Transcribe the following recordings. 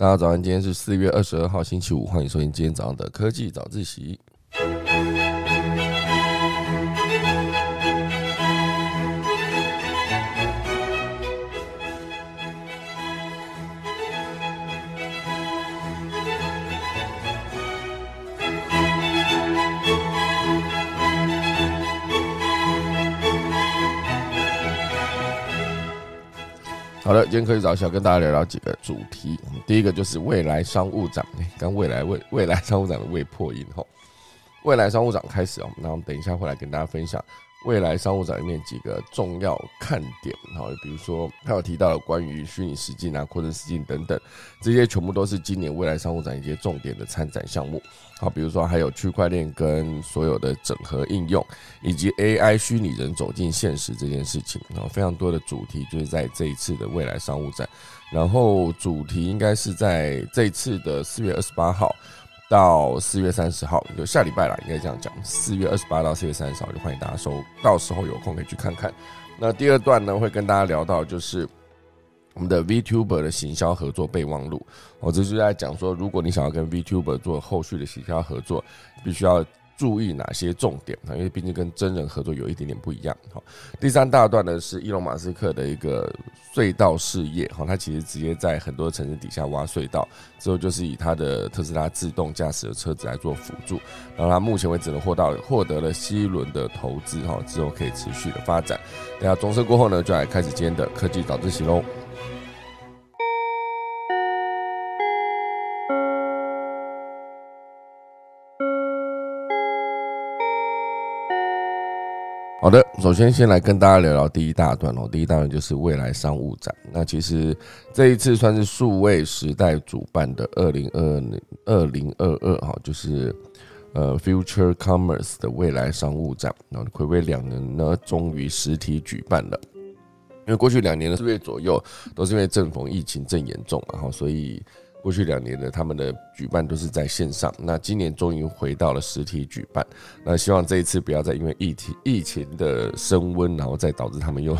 大家早安，今天是四月二十二号，星期五，欢迎收听今天早上的科技早自习。好的，今天可以早起要跟大家聊聊几个主题。第一个就是未来商务长跟未来未未来商务长的未破音吼，未来商务长开始哦，那我们等一下会来跟大家分享。未来商务展里面几个重要看点，好，比如说他有提到了关于虚拟实境啊、扩增实境等等，这些全部都是今年未来商务展一些重点的参展项目。好，比如说还有区块链跟所有的整合应用，以及 AI 虚拟人走进现实这件事情，然后非常多的主题就是在这一次的未来商务展。然后主题应该是在这一次的四月二十八号。到四月三十号，就下礼拜了，应该这样讲。四月二十八到四月三十号，就欢迎大家收，到时候有空可以去看看。那第二段呢，会跟大家聊到就是我们的 VTuber 的行销合作备忘录。我这是在讲说，如果你想要跟 VTuber 做后续的行销合作，必须要。注意哪些重点啊？因为毕竟跟真人合作有一点点不一样。好，第三大段呢是伊隆马斯克的一个隧道事业。好，他其实直接在很多城市底下挖隧道，之后就是以他的特斯拉自动驾驶的车子来做辅助。然后他目前为止呢获到获得了新一轮的投资，哈，之后可以持续的发展。等下钟声过后呢，就来开始今天的科技早自习喽。好的，首先先来跟大家聊聊第一大段哦。第一大段就是未来商务展。那其实这一次算是数位时代主办的二零二零二零二二哈，就是呃 Future Commerce 的未来商务展。然后暌违两年呢，终于实体举办了。因为过去两年的四月左右都是因为正逢疫情正严重然后所以。过去两年呢他们的举办都是在线上，那今年终于回到了实体举办，那希望这一次不要再因为疫情疫情的升温，然后再导致他们又。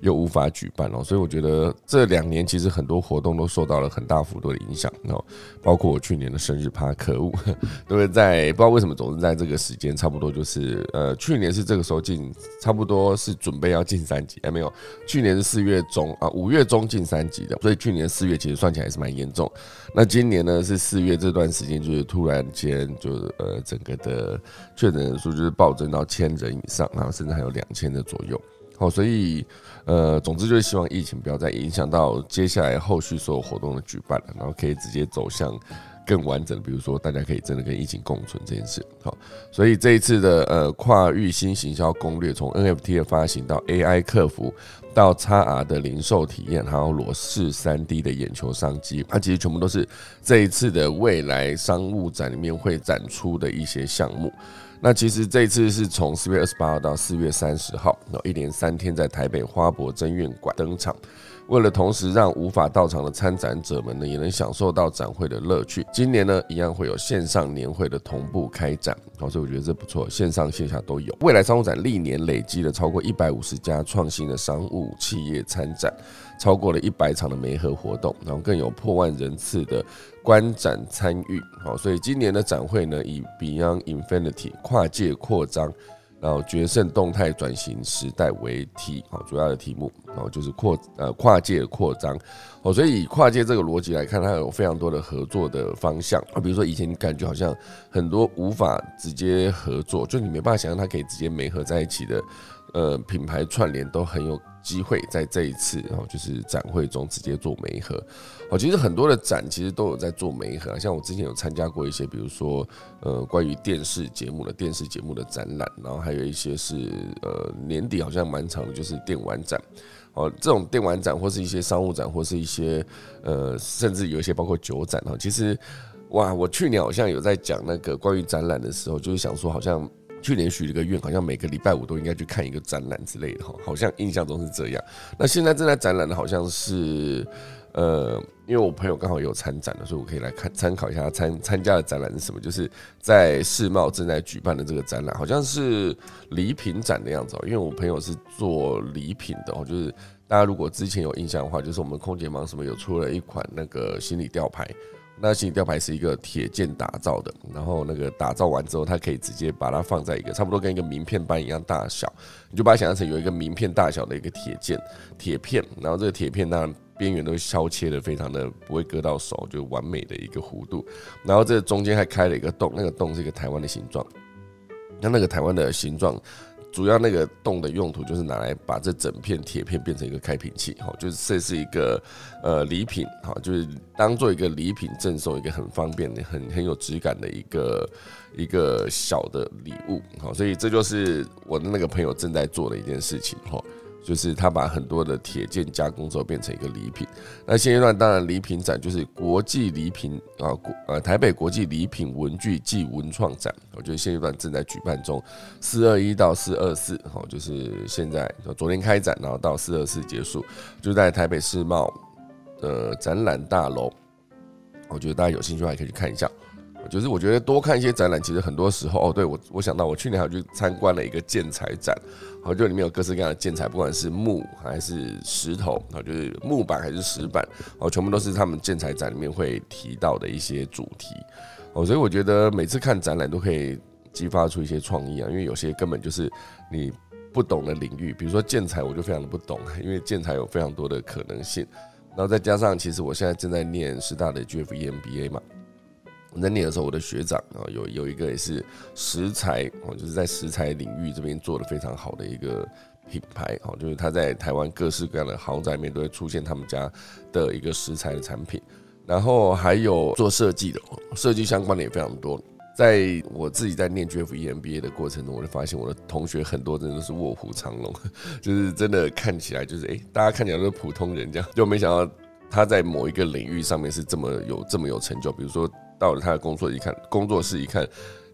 又无法举办哦，所以我觉得这两年其实很多活动都受到了很大幅度的影响哦，包括我去年的生日趴，可恶，都是在不知道为什么总是在这个时间，差不多就是呃去年是这个时候进，差不多是准备要进三级，还没有，去年是四月中啊五月中进三级的，所以去年四月其实算起来还是蛮严重，那今年呢是四月这段时间就是突然间就是呃整个的确诊人数就是暴增到千人以上，然后甚至还有两千的左右。好，所以，呃，总之就是希望疫情不要再影响到接下来后续所有活动的举办了，然后可以直接走向更完整的，比如说大家可以真的跟疫情共存这件事。好，所以这一次的呃跨域新行销攻略，从 NFT 的发行到 AI 客服，到 XR 的零售体验，还有裸视三 D 的眼球商机，它其实全部都是这一次的未来商务展里面会展出的一些项目。那其实这次是从四月二十八号到四月三十号，然后一连三天在台北花博争院馆登场。为了同时让无法到场的参展者们呢，也能享受到展会的乐趣，今年呢一样会有线上年会的同步开展。好，所以我觉得这不错，线上线下都有。未来商务展历年累积了超过一百五十家创新的商务企业参展，超过了一百场的媒合活动，然后更有破万人次的观展参与。好，所以今年的展会呢，以 Beyond Infinity 跨界扩张。然后决胜动态转型时代为题，好，主要的题目，然后就是扩呃跨界扩张，哦，所以以跨界这个逻辑来看，它有非常多的合作的方向啊，比如说以前你感觉好像很多无法直接合作，就你没办法想象它可以直接媒合在一起的。呃，品牌串联都很有机会在这一次，然后就是展会中直接做媒合。哦，其实很多的展其实都有在做媒合，像我之前有参加过一些，比如说呃关于电视节目的电视节目的展览，然后还有一些是呃年底好像蛮长的，就是电玩展。哦，这种电玩展或是一些商务展，或是一些呃甚至有一些包括酒展哦，其实哇，我去年好像有在讲那个关于展览的时候，就是想说好像。去年许了个愿，好像每个礼拜五都应该去看一个展览之类的哈，好像印象中是这样。那现在正在展览的好像是呃，因为我朋友刚好有参展的，所以我可以来看参考一下他参参加的展览是什么。就是在世贸正在举办的这个展览，好像是礼品展的样子哦。因为我朋友是做礼品的哦，就是大家如果之前有印象的话，就是我们空姐忙什么有出了一款那个行李吊牌。那行李吊牌是一个铁件打造的，然后那个打造完之后，它可以直接把它放在一个差不多跟一个名片般一样大小，你就把它想象成有一个名片大小的一个铁件铁片，然后这个铁片当然边缘都削切的非常的不会割到手，就完美的一个弧度，然后这中间还开了一个洞，那个洞是一个台湾的形状，那那个台湾的形状。主要那个洞的用途就是拿来把这整片铁片变成一个开瓶器，哈，就是这是一个呃礼品，哈，就是当做一个礼品赠送，一个很方便的、很很有质感的一个一个小的礼物，好，所以这就是我的那个朋友正在做的一件事情，哈。就是他把很多的铁件加工之后变成一个礼品。那现阶段当然礼品展就是国际礼品啊，国呃台北国际礼品文具暨文创展，我觉得现阶段正在举办中，四二一到四二四，好，就是现在昨天开展，然后到四二四结束，就在台北世贸的展览大楼。我觉得大家有兴趣的话可以去看一下。就是我觉得多看一些展览，其实很多时候哦，对我我想到我去年还去参观了一个建材展，好，就里面有各式各样的建材，不管是木还是石头，啊，就是木板还是石板，哦，全部都是他们建材展里面会提到的一些主题，哦，所以我觉得每次看展览都可以激发出一些创意啊，因为有些根本就是你不懂的领域，比如说建材，我就非常的不懂，因为建材有非常多的可能性，然后再加上其实我现在正在念师大的 GFE MBA 嘛。我在念的时候，我的学长啊，有有一个也是食材哦，就是在食材领域这边做的非常好的一个品牌哦，就是他在台湾各式各样的豪宅里面都会出现他们家的一个食材的产品，然后还有做设计的，设计相关的也非常多。在我自己在念 GF EMBA 的过程中，我就发现我的同学很多真的都是卧虎藏龙，就是真的看起来就是哎，大家看起来都是普通人这样，就没想到他在某一个领域上面是这么有这么有成就，比如说。到了他的工作一看，工作室一看，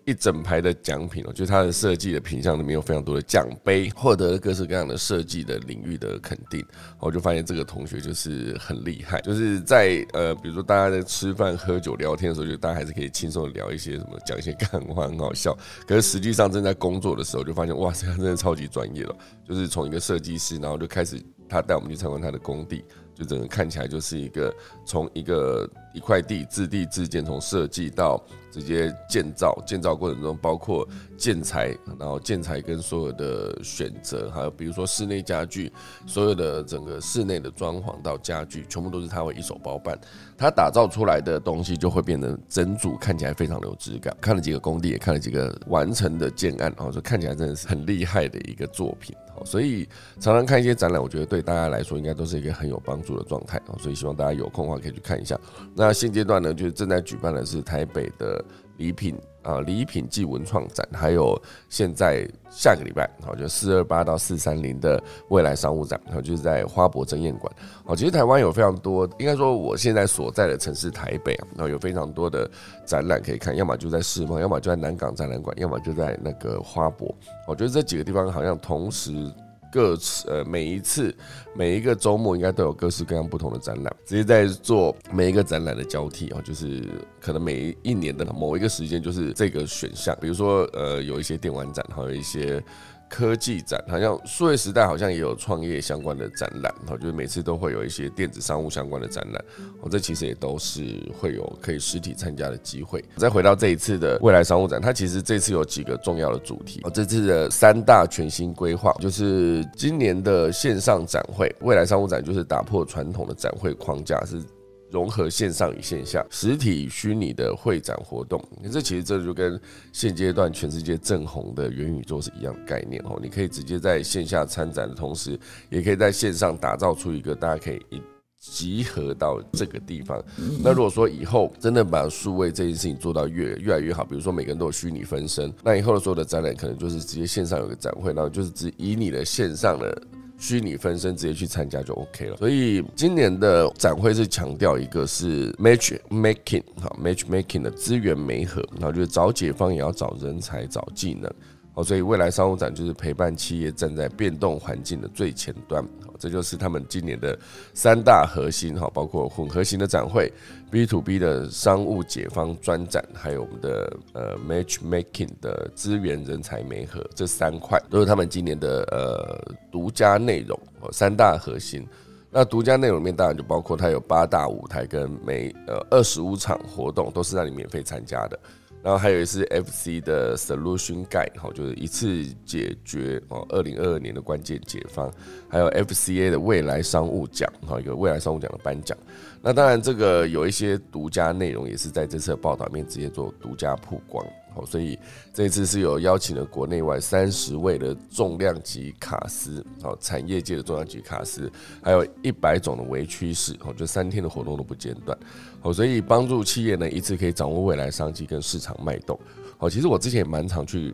一整排的奖品哦，就他的设计的品相里面有非常多的奖杯，获得了各式各样的设计的领域的肯定。我就发现这个同学就是很厉害，就是在呃，比如说大家在吃饭、喝酒、聊天的时候，就大家还是可以轻松的聊一些什么，讲一些干话，很好笑。可是实际上正在工作的时候，就发现哇塞，他真的超级专业了。就是从一个设计师，然后就开始他带我们去参观他的工地。就整个看起来就是一个从一个一块地自地自建，从设计到直接建造，建造过程中包括建材，然后建材跟所有的选择，还有比如说室内家具，所有的整个室内的装潢到家具，全部都是他会一手包办。他打造出来的东西就会变成整组看起来非常的有质感。看了几个工地，也看了几个完成的建案，然后说看起来真的是很厉害的一个作品。所以常常看一些展览，我觉得对大家来说应该都是一个很有帮助的状态啊。所以希望大家有空的话可以去看一下。那现阶段呢，就是正在举办的是台北的礼品啊礼品暨文创展，还有现在下个礼拜好就四二八到四三零的未来商务展，然后就是在花博争艳馆。好，其实台湾有非常多，应该说我现在所在的城市台北啊，然后有非常多的展览可以看，要么就在世贸，要么就在南港展览馆，要么就在那个花博。我觉得这几个地方好像同时。各次呃每一次每一个周末应该都有各式各样不同的展览，直接在做每一个展览的交替啊，就是可能每一年的某一个时间就是这个选项，比如说呃有一些电玩展，还有一些。科技展好像数位时代好像也有创业相关的展览，然后就是每次都会有一些电子商务相关的展览，哦，这其实也都是会有可以实体参加的机会。再回到这一次的未来商务展，它其实这次有几个重要的主题，这次的三大全新规划就是今年的线上展会，未来商务展就是打破传统的展会框架是。融合线上与线下、实体虚拟的会展活动，这其实这就跟现阶段全世界正红的元宇宙是一样概念哦。你可以直接在线下参展的同时，也可以在线上打造出一个大家可以集合到这个地方。那如果说以后真的把数位这件事情做到越越来越好，比如说每个人都有虚拟分身，那以后的所有的展览可能就是直接线上有个展会，然后就是只以你的线上的。虚拟分身直接去参加就 OK 了，所以今年的展会是强调一个是 match making 哈 match making 的资源媒合，然后就是找解方也要找人才找技能，好，所以未来商务展就是陪伴企业站在变动环境的最前端，这就是他们今年的三大核心哈，包括混合型的展会、B to B 的商务解方专展，还有我们的呃 Matchmaking 的资源人才媒合这三块，都是他们今年的呃独家内容哦，三大核心。那独家内容里面当然就包括它有八大舞台跟每呃二十五场活动，都是让你免费参加的。然后还有一次 FC 的 Solution Guide，就是一次解决哦，二零二二年的关键解放，还有 FCA 的未来商务奖，好，一个未来商务奖的颁奖。那当然，这个有一些独家内容，也是在这次报道面直接做独家曝光。好，所以这次是有邀请了国内外三十位的重量级卡司，好，产业界的重量级卡司，还有一百种的微趋势，好，就三天的活动都不间断，好，所以帮助企业呢一次可以掌握未来商机跟市场脉动，好，其实我之前也蛮常去。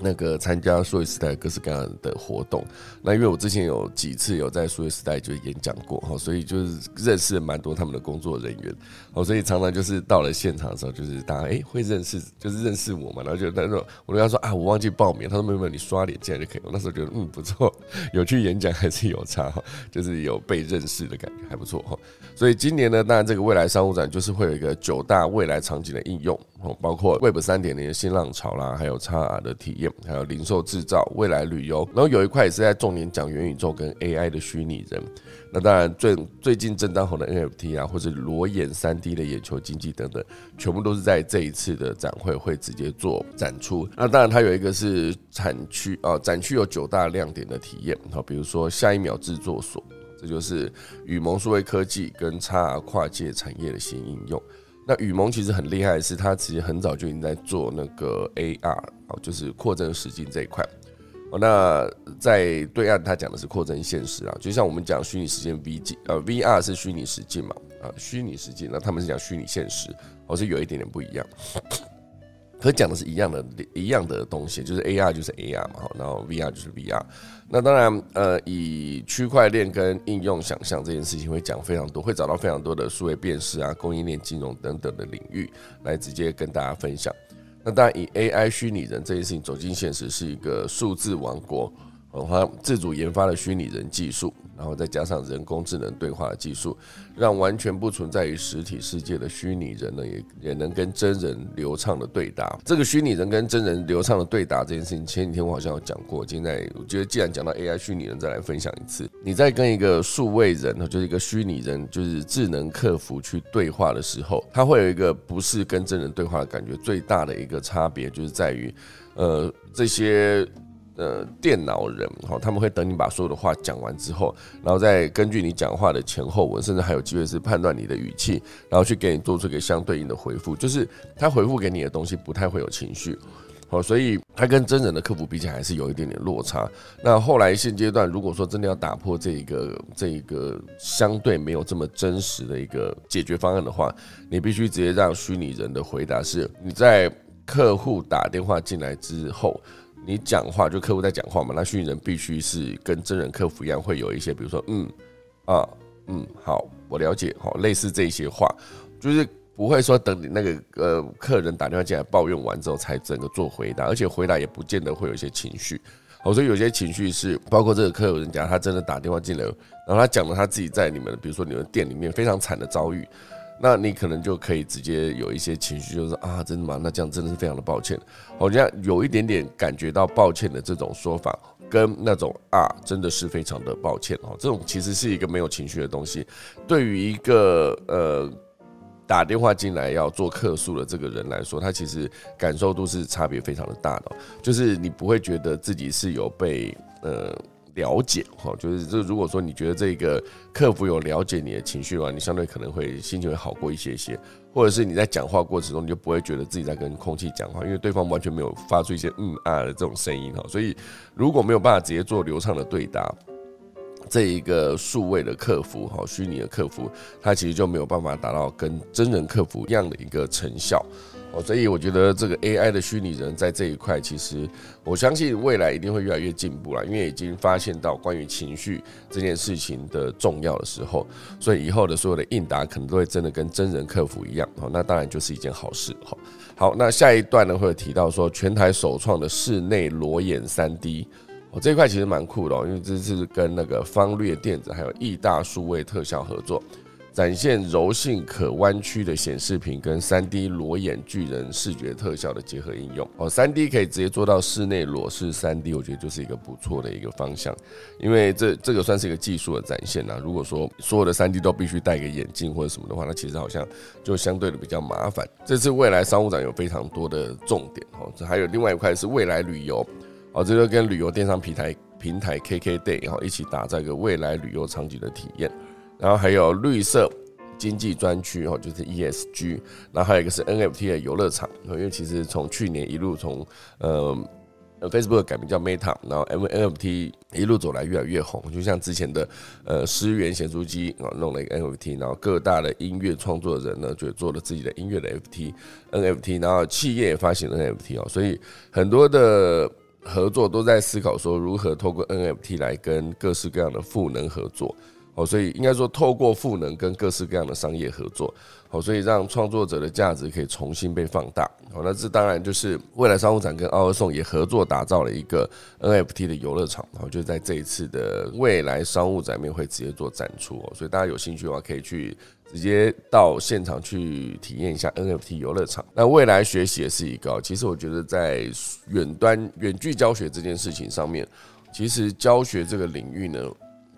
那个参加数位时代各式各样的活动，那因为我之前有几次有在数位时代就演讲过哈，所以就是认识蛮多他们的工作人员，哦，所以常常就是到了现场的时候，就是大家哎会认识，就是认识我嘛，然后就他说我跟他说啊，我忘记报名，他说没有没有，你刷脸进来就可以。我那时候觉得嗯不错，有去演讲还是有差哈，就是有被认识的感觉还不错哈。所以今年呢，当然这个未来商务展就是会有一个九大未来场景的应用哦，包括 Web 三点零新浪潮啦，还有 XR 的体验，还有零售制造、未来旅游，然后有一块也是在重点讲元宇宙跟 AI 的虚拟人。那当然最最近正当红的 NFT 啊，或者裸眼三 D 的眼球经济等等，全部都是在这一次的展会会直接做展出。那当然它有一个是产区啊，展区有九大亮点的体验，好，比如说下一秒制作所。这就是宇蒙数位科技跟 XR 跨界产业的新应用。那雨蒙其实很厉害的是，他其实很早就已经在做那个 AR，哦，就是扩增实境这一块。哦，那在对岸他讲的是扩增现实啊，就像我们讲虚拟实境 V G，呃，VR 是虚拟实境嘛，啊，虚拟实境，那他们是讲虚拟现实，哦，是有一点点不一样。可讲的是一样的，一样的东西，就是 AR 就是 AR 嘛，然后 VR 就是 VR。那当然，呃，以区块链跟应用想象这件事情会讲非常多，会找到非常多的数位辨识啊、供应链金融等等的领域来直接跟大家分享。那当然，以 AI 虚拟人这件事情走进现实，是一个数字王国，它自主研发的虚拟人技术。然后再加上人工智能对话的技术，让完全不存在于实体世界的虚拟人呢，也也能跟真人流畅的对答。这个虚拟人跟真人流畅的对答这件事情，前几天我好像有讲过。现在我觉得既然讲到 AI 虚拟人，再来分享一次。你在跟一个数位人，就是一个虚拟人，就是智能客服去对话的时候，它会有一个不是跟真人对话的感觉。最大的一个差别就是在于，呃，这些。呃，电脑人哈，他们会等你把所有的话讲完之后，然后再根据你讲话的前后文，甚至还有机会是判断你的语气，然后去给你做出一个相对应的回复。就是他回复给你的东西不太会有情绪，好，所以他跟真人的客服比起还是有一点点落差。那后来现阶段，如果说真的要打破这一个这一个相对没有这么真实的一个解决方案的话，你必须直接让虚拟人的回答是你在客户打电话进来之后。你讲话就客户在讲话嘛，那虚拟人必须是跟真人客服一样，会有一些，比如说嗯啊嗯好，我了解好，类似这些话，就是不会说等你那个呃客人打电话进来抱怨完之后才整个做回答，而且回答也不见得会有一些情绪，好，所以有些情绪是包括这个客人讲他真的打电话进来，然后他讲了他自己在你们比如说你们店里面非常惨的遭遇。那你可能就可以直接有一些情绪，就是啊，真的吗？那这样真的是非常的抱歉，好像有一点点感觉到抱歉的这种说法，跟那种啊，真的是非常的抱歉哦，这种其实是一个没有情绪的东西。对于一个呃打电话进来要做客诉的这个人来说，他其实感受度是差别非常的大的，就是你不会觉得自己是有被呃。了解哈，就是这如果说你觉得这个客服有了解你的情绪的话，你相对可能会心情会好过一些些，或者是你在讲话过程中你就不会觉得自己在跟空气讲话，因为对方完全没有发出一些嗯啊的这种声音哈。所以如果没有办法直接做流畅的对答，这一个数位的客服哈，虚拟的客服，它其实就没有办法达到跟真人客服一样的一个成效。哦，所以我觉得这个 AI 的虚拟人在这一块，其实我相信未来一定会越来越进步了，因为已经发现到关于情绪这件事情的重要的时候，所以以后的所有的应答可能都会真的跟真人客服一样。哦，那当然就是一件好事。好，好，那下一段呢会有提到说全台首创的室内裸眼三 D。哦，这一块其实蛮酷的哦，因为这是跟那个方略电子还有易大数位特效合作。展现柔性可弯曲的显示屏跟三 D 裸眼巨人视觉特效的结合应用哦，三 D 可以直接做到室内裸视三 D，我觉得就是一个不错的一个方向，因为这这个算是一个技术的展现呐。如果说所有的三 D 都必须戴个眼镜或者什么的话，那其实好像就相对的比较麻烦。这次未来商务展有非常多的重点哦，这还有另外一块是未来旅游哦，这个跟旅游电商平台平台 KKday 然后一起打造一个未来旅游场景的体验。然后还有绿色经济专区哦，就是 ESG。然后还有一个是 NFT 的游乐场，因为其实从去年一路从呃 Facebook 改名叫 Meta，然后 M N F T 一路走来越来越红。就像之前的呃思源显书机啊弄了一个 NFT，然后各大的音乐创作人呢就做了自己的音乐的 FT NFT，然后企业也发行了 NFT 哦，所以很多的合作都在思考说如何透过 NFT 来跟各式各样的赋能合作。哦，所以应该说，透过赋能跟各式各样的商业合作，好，所以让创作者的价值可以重新被放大。好，那这当然就是未来商务展跟奥尔颂也合作打造了一个 NFT 的游乐场，哦就在这一次的未来商务展面会直接做展出。哦，所以大家有兴趣的话，可以去直接到现场去体验一下 NFT 游乐场。那未来学习也是一个，其实我觉得在远端远距教学这件事情上面，其实教学这个领域呢。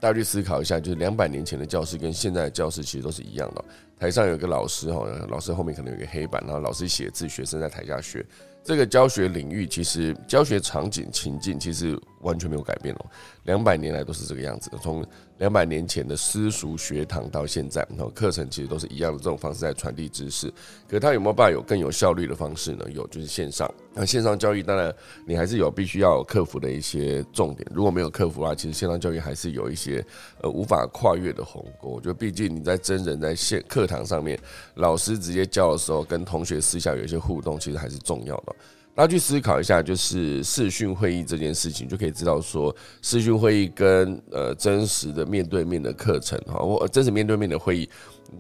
大家去思考一下，就是两百年前的教室跟现在的教室其实都是一样的。台上有个老师哈，老师后面可能有个黑板，然后老师写字，学生在台下学。这个教学领域其实教学场景情境其实完全没有改变哦，两百年来都是这个样子的。从两百年前的私塾学堂到现在，然后课程其实都是一样的这种方式在传递知识。可它有没有办法有更有效率的方式呢？有，就是线上。那线上教育当然你还是有必须要克服的一些重点。如果没有克服的话，其实线上教育还是有一些呃无法跨越的鸿沟。我觉得毕竟你在真人在线课堂上面，老师直接教的时候，跟同学私下有一些互动，其实还是重要的。大家去思考一下，就是视讯会议这件事情，就可以知道说，视讯会议跟呃真实的面对面的课程哈，我真实面对面的会议，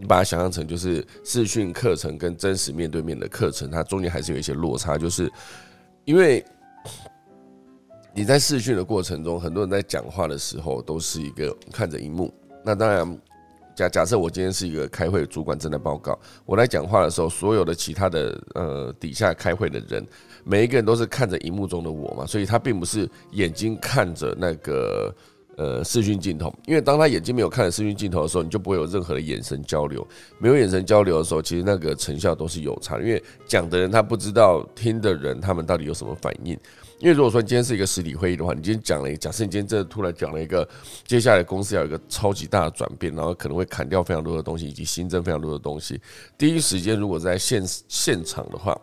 你把它想象成就是视讯课程跟真实面对面的课程，它中间还是有一些落差，就是因为 你在视讯的过程中，很多人在讲话的时候都是一个看着荧幕，那当然。假假设我今天是一个开会主管正在报告，我来讲话的时候，所有的其他的呃底下开会的人，每一个人都是看着荧幕中的我嘛，所以他并不是眼睛看着那个呃视讯镜头，因为当他眼睛没有看着视讯镜头的时候，你就不会有任何的眼神交流，没有眼神交流的时候，其实那个成效都是有差，因为讲的人他不知道听的人他们到底有什么反应。因为如果说今天是一个实体会议的话，你今天讲了一，假设你今天真的突然讲了一个，接下来公司要有一个超级大的转变，然后可能会砍掉非常多的东西，以及新增非常多的东西。第一时间如果在现现场的话，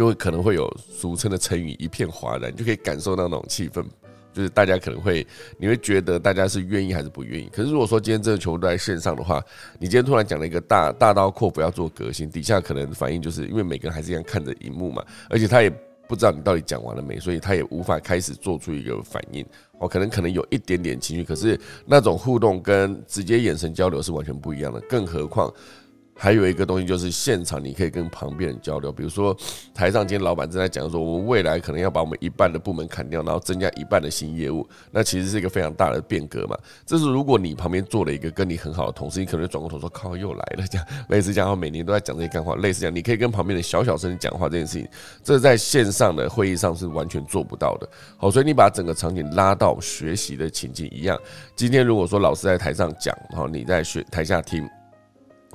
就会可能会有俗称的成语一片哗然，就可以感受到那种气氛，就是大家可能会，你会觉得大家是愿意还是不愿意。可是如果说今天这个全部都在线上的话，你今天突然讲了一个大大刀阔斧要做革新，底下可能反应就是因为每个人还是一样看着荧幕嘛，而且他也。不知道你到底讲完了没，所以他也无法开始做出一个反应。哦，可能可能有一点点情绪，可是那种互动跟直接眼神交流是完全不一样的。更何况。还有一个东西就是现场你可以跟旁边人交流，比如说 台上今天老板正在讲说，我们未来可能要把我们一半的部门砍掉，然后增加一半的新业务，那其实是一个非常大的变革嘛。这是如果你旁边坐了一个跟你很好的同事，你可能转过头说靠又来了，这样类似这样，每年都在讲这些干话，类似这样，你可以跟旁边的小小声讲话这件事情，这在线上的会议上是完全做不到的。好，所以你把整个场景拉到学习的情境一样。今天如果说老师在台上讲，然后你在学台下听。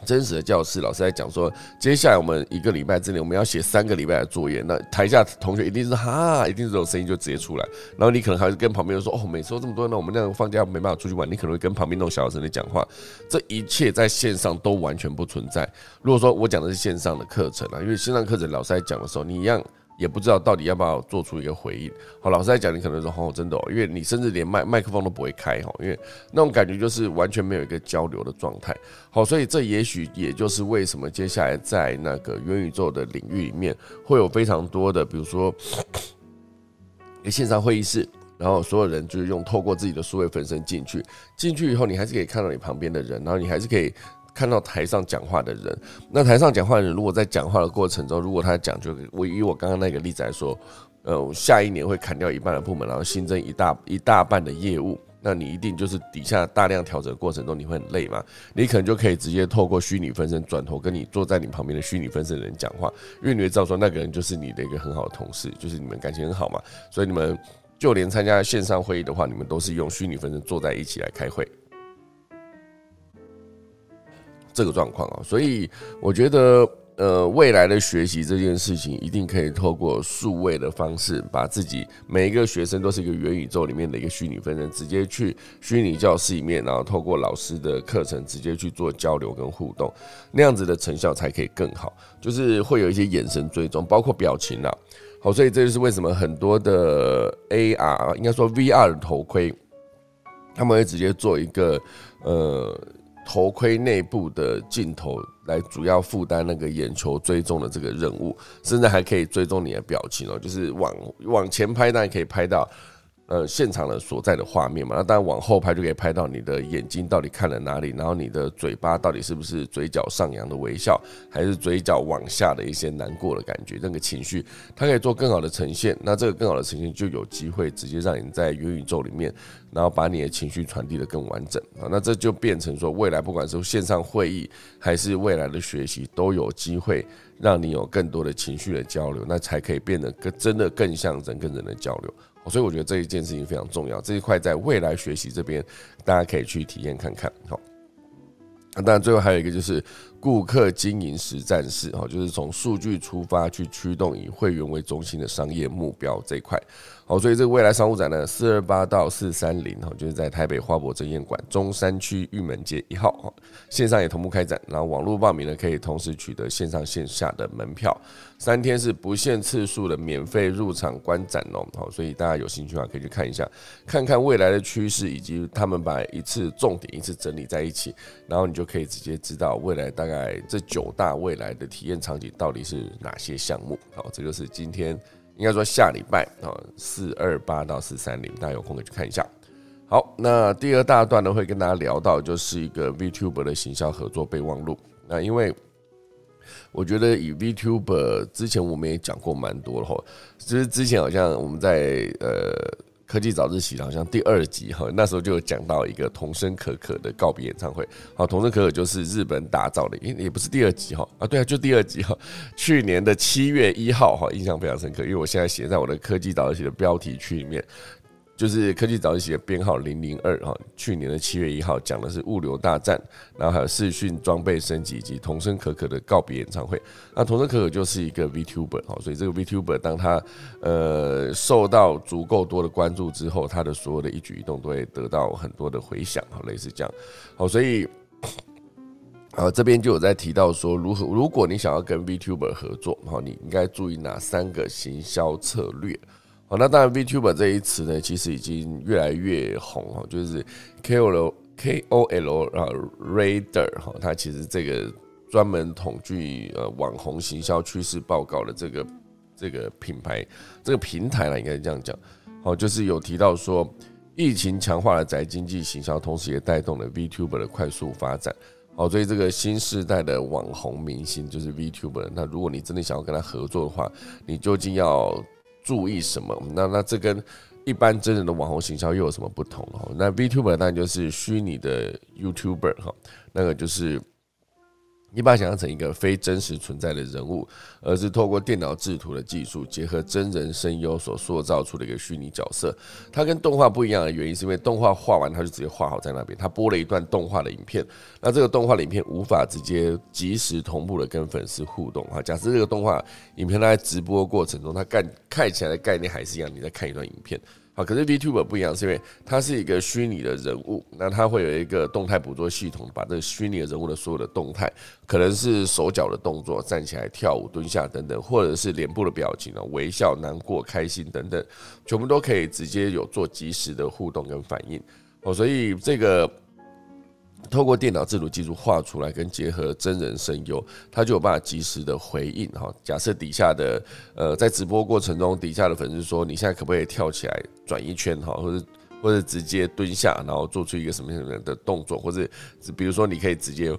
真实的教室，老师在讲说，接下来我们一个礼拜之内，我们要写三个礼拜的作业。那台下同学一定是哈，一定是这种声音就直接出来。然后你可能还会跟旁边人说，哦，每次这么多，那我们那样放假没办法出去玩，你可能会跟旁边那种小学生在讲话。这一切在线上都完全不存在。如果说我讲的是线上的课程啊，因为线上课程老师在讲的时候，你一样。也不知道到底要不要做出一个回应。好，老师在讲，你可能说哦，真的哦，因为你甚至连麦麦克风都不会开哈，因为那种感觉就是完全没有一个交流的状态。好，所以这也许也就是为什么接下来在那个元宇宙的领域里面会有非常多的，比如说一个线上会议室，然后所有人就是用透过自己的数位分身进去，进去以后你还是可以看到你旁边的人，然后你还是可以。看到台上讲话的人，那台上讲话的人如果在讲话的过程中，如果他讲就我以我刚刚那个例子来说，呃，下一年会砍掉一半的部门，然后新增一大一大半的业务，那你一定就是底下大量调整的过程中，你会很累嘛？你可能就可以直接透过虚拟分身转头跟你坐在你旁边的虚拟分身的人讲话，因为你会知道说那个人就是你的一个很好的同事，就是你们感情很好嘛，所以你们就连参加线上会议的话，你们都是用虚拟分身坐在一起来开会。这个状况啊，所以我觉得，呃，未来的学习这件事情，一定可以透过数位的方式，把自己每一个学生都是一个元宇宙里面的一个虚拟分身，直接去虚拟教室里面，然后透过老师的课程，直接去做交流跟互动，那样子的成效才可以更好。就是会有一些眼神追踪，包括表情啊。好，所以这就是为什么很多的 AR，应该说 VR 的头盔，他们会直接做一个呃。头盔内部的镜头来主要负担那个眼球追踪的这个任务，甚至还可以追踪你的表情哦，就是往往前拍，当然可以拍到。呃，现场的所在的画面嘛，那当然往后拍就可以拍到你的眼睛到底看了哪里，然后你的嘴巴到底是不是嘴角上扬的微笑，还是嘴角往下的一些难过的感觉，那个情绪它可以做更好的呈现。那这个更好的呈现就有机会直接让你在元宇宙里面，然后把你的情绪传递的更完整啊。那这就变成说，未来不管是线上会议还是未来的学习，都有机会让你有更多的情绪的交流，那才可以变得更真的更像人跟人的交流。所以我觉得这一件事情非常重要，这一块在未来学习这边，大家可以去体验看看。好，那当然最后还有一个就是顾客经营实战式，哈，就是从数据出发去驱动以会员为中心的商业目标这一块。好，所以这个未来商务展呢，四二八到四三零哈，就是在台北花博争艳馆中山区玉门街一号哈，线上也同步开展，然后网络报名呢可以同时取得线上线下的门票，三天是不限次数的免费入场观展哦。好，所以大家有兴趣的话可以去看一下，看看未来的趋势以及他们把一次重点一次整理在一起，然后你就可以直接知道未来大概这九大未来的体验场景到底是哪些项目。好，这就是今天。应该说下礼拜啊，四二八到四三零，大家有空可以去看一下。好，那第二大段呢，会跟大家聊到就是一个 VTuber 的行销合作备忘录。那因为我觉得以 VTuber 之前我们也讲过蛮多了哈，就是之前好像我们在呃。科技早自习好像第二集哈，那时候就有讲到一个童声可可的告别演唱会。好，童声可可就是日本打造的，也也不是第二集哈啊，对啊，就第二集哈。去年的七月一号哈，印象非常深刻，因为我现在写在我的科技早自习的标题区里面。就是科技早自习的编号零零二哈，去年的七月一号讲的是物流大战，然后还有视讯装备升级以及童声可可的告别演唱会。那童声可可就是一个 VTuber 哈，所以这个 VTuber 当他呃受到足够多的关注之后，他的所有的一举一动都会得到很多的回响哈，类似这样。好，所以啊这边就有在提到说，如何如果你想要跟 VTuber 合作，哈，你应该注意哪三个行销策略。好，那当然，VTuber 这一词呢，其实已经越来越红哈，就是 KOL KOL 啊，Radar 哈，它其实这个专门统计呃网红行销趋势报告的这个这个品牌这个平台呢，应该这样讲，好，就是有提到说，疫情强化了宅经济行销，同时也带动了 VTuber 的快速发展，好，所以这个新时代的网红明星就是 VTuber，那如果你真的想要跟他合作的话，你究竟要？注意什么？那那这跟一般真人的网红行销又有什么不同？哈，那 VTuber 当然就是虚拟的 YouTuber 哈，那个就是。你把它想象成一个非真实存在的人物，而是透过电脑制图的技术，结合真人声优所塑造出的一个虚拟角色。它跟动画不一样的原因，是因为动画画完它就直接画好在那边。它播了一段动画的影片，那这个动画影片无法直接及时同步的跟粉丝互动哈。假设这个动画影片它在直播过程中，它干看起来的概念还是一样，你在看一段影片。好，可是 VTuber 不一样，是因为它是一个虚拟的人物，那它会有一个动态捕捉系统，把这个虚拟的人物的所有的动态，可能是手脚的动作、站起来、跳舞、蹲下等等，或者是脸部的表情啊，微笑、难过、开心等等，全部都可以直接有做及时的互动跟反应。哦，所以这个。透过电脑自主技术画出来，跟结合真人声优，他就有办法及时的回应哈。假设底下的呃，在直播过程中，底下的粉丝说：“你现在可不可以跳起来转一圈哈？或者或者直接蹲下，然后做出一个什么什么的动作？或者比如说，你可以直接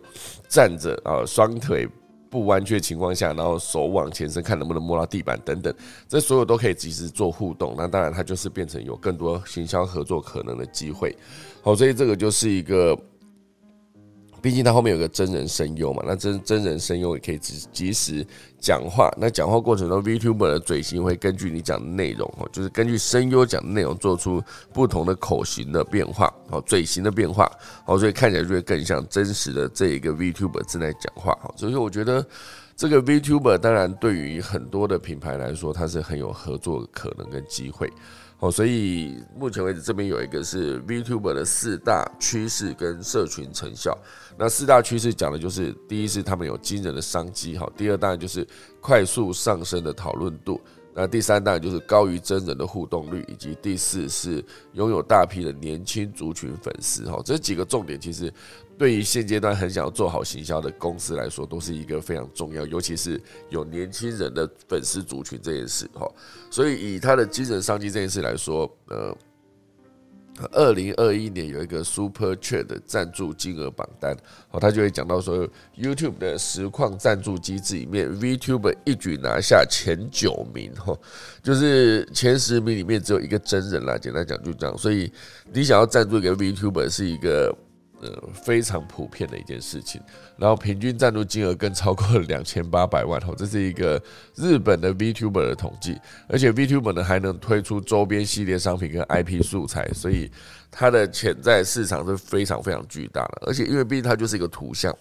站着啊，双腿不弯曲的情况下，然后手往前伸，看能不能摸到地板等等，这所有都可以及时做互动。那当然，它就是变成有更多行销合作可能的机会。好，所以这个就是一个。毕竟它后面有个真人声优嘛，那真真人声优也可以及及时讲话。那讲话过程中，VTuber 的嘴型会根据你讲的内容哦，就是根据声优讲的内容做出不同的口型的变化，哦，嘴型的变化，哦，所以看起来就会更像真实的这一个 VTuber 正在讲话。哦，所以我觉得这个 VTuber 当然对于很多的品牌来说，它是很有合作可能跟机会。哦，所以目前为止这边有一个是 VTuber 的四大趋势跟社群成效。那四大趋势讲的就是，第一是他们有惊人的商机，哈；第二当然就是快速上升的讨论度；那第三当然就是高于真人的互动率，以及第四是拥有大批的年轻族群粉丝，哈。这几个重点其实对于现阶段很想要做好行销的公司来说，都是一个非常重要，尤其是有年轻人的粉丝族群这件事，哈。所以以他的精神商机这件事来说，呃。二零二一年有一个 Super Chat 的赞助金额榜单，哦，他就会讲到说，YouTube 的实况赞助机制里面，VTuber 一举拿下前九名，哈，就是前十名里面只有一个真人啦，简单讲就这样，所以你想要赞助一个 VTuber 是一个。呃，非常普遍的一件事情，然后平均赞助金额更超过了两千八百万哦，这是一个日本的 VTuber 的统计，而且 VTuber 呢还能推出周边系列商品跟 IP 素材，所以它的潜在市场是非常非常巨大的，而且因为毕竟它就是一个图像，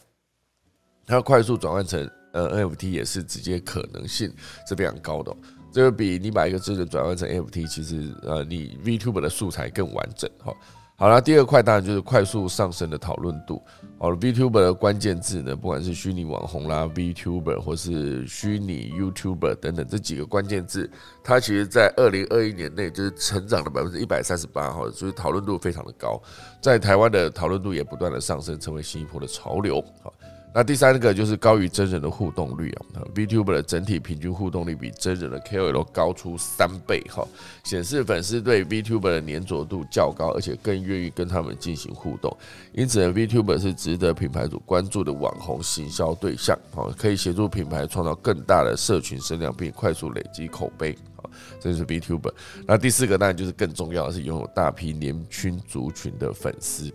它快速转换成呃 NFT 也是直接可能性是非常高的，这个比你把一个真人转换成 NFT，其实呃你 VTuber 的素材更完整哈。好了，第二块当然就是快速上升的讨论度。好了，VTuber 的关键字呢，不管是虚拟网红啦、VTuber 或是虚拟 YouTuber 等等这几个关键字，它其实在二零二一年内就是成长了百分之一百三十八，哈，所以讨论度非常的高，在台湾的讨论度也不断的上升，成为新一波的潮流。好。那第三个就是高于真人的互动率啊，VTuber 的整体平均互动率比真人的 KOL 高出三倍哈，显示粉丝对 VTuber 的粘着度较高，而且更愿意跟他们进行互动，因此呢，VTuber 是值得品牌主关注的网红行销对象，好，可以协助品牌创造更大的社群声量，并快速累积口碑，好，这就是 VTuber。那第四个当然就是更重要的是拥有大批年轻族群的粉丝。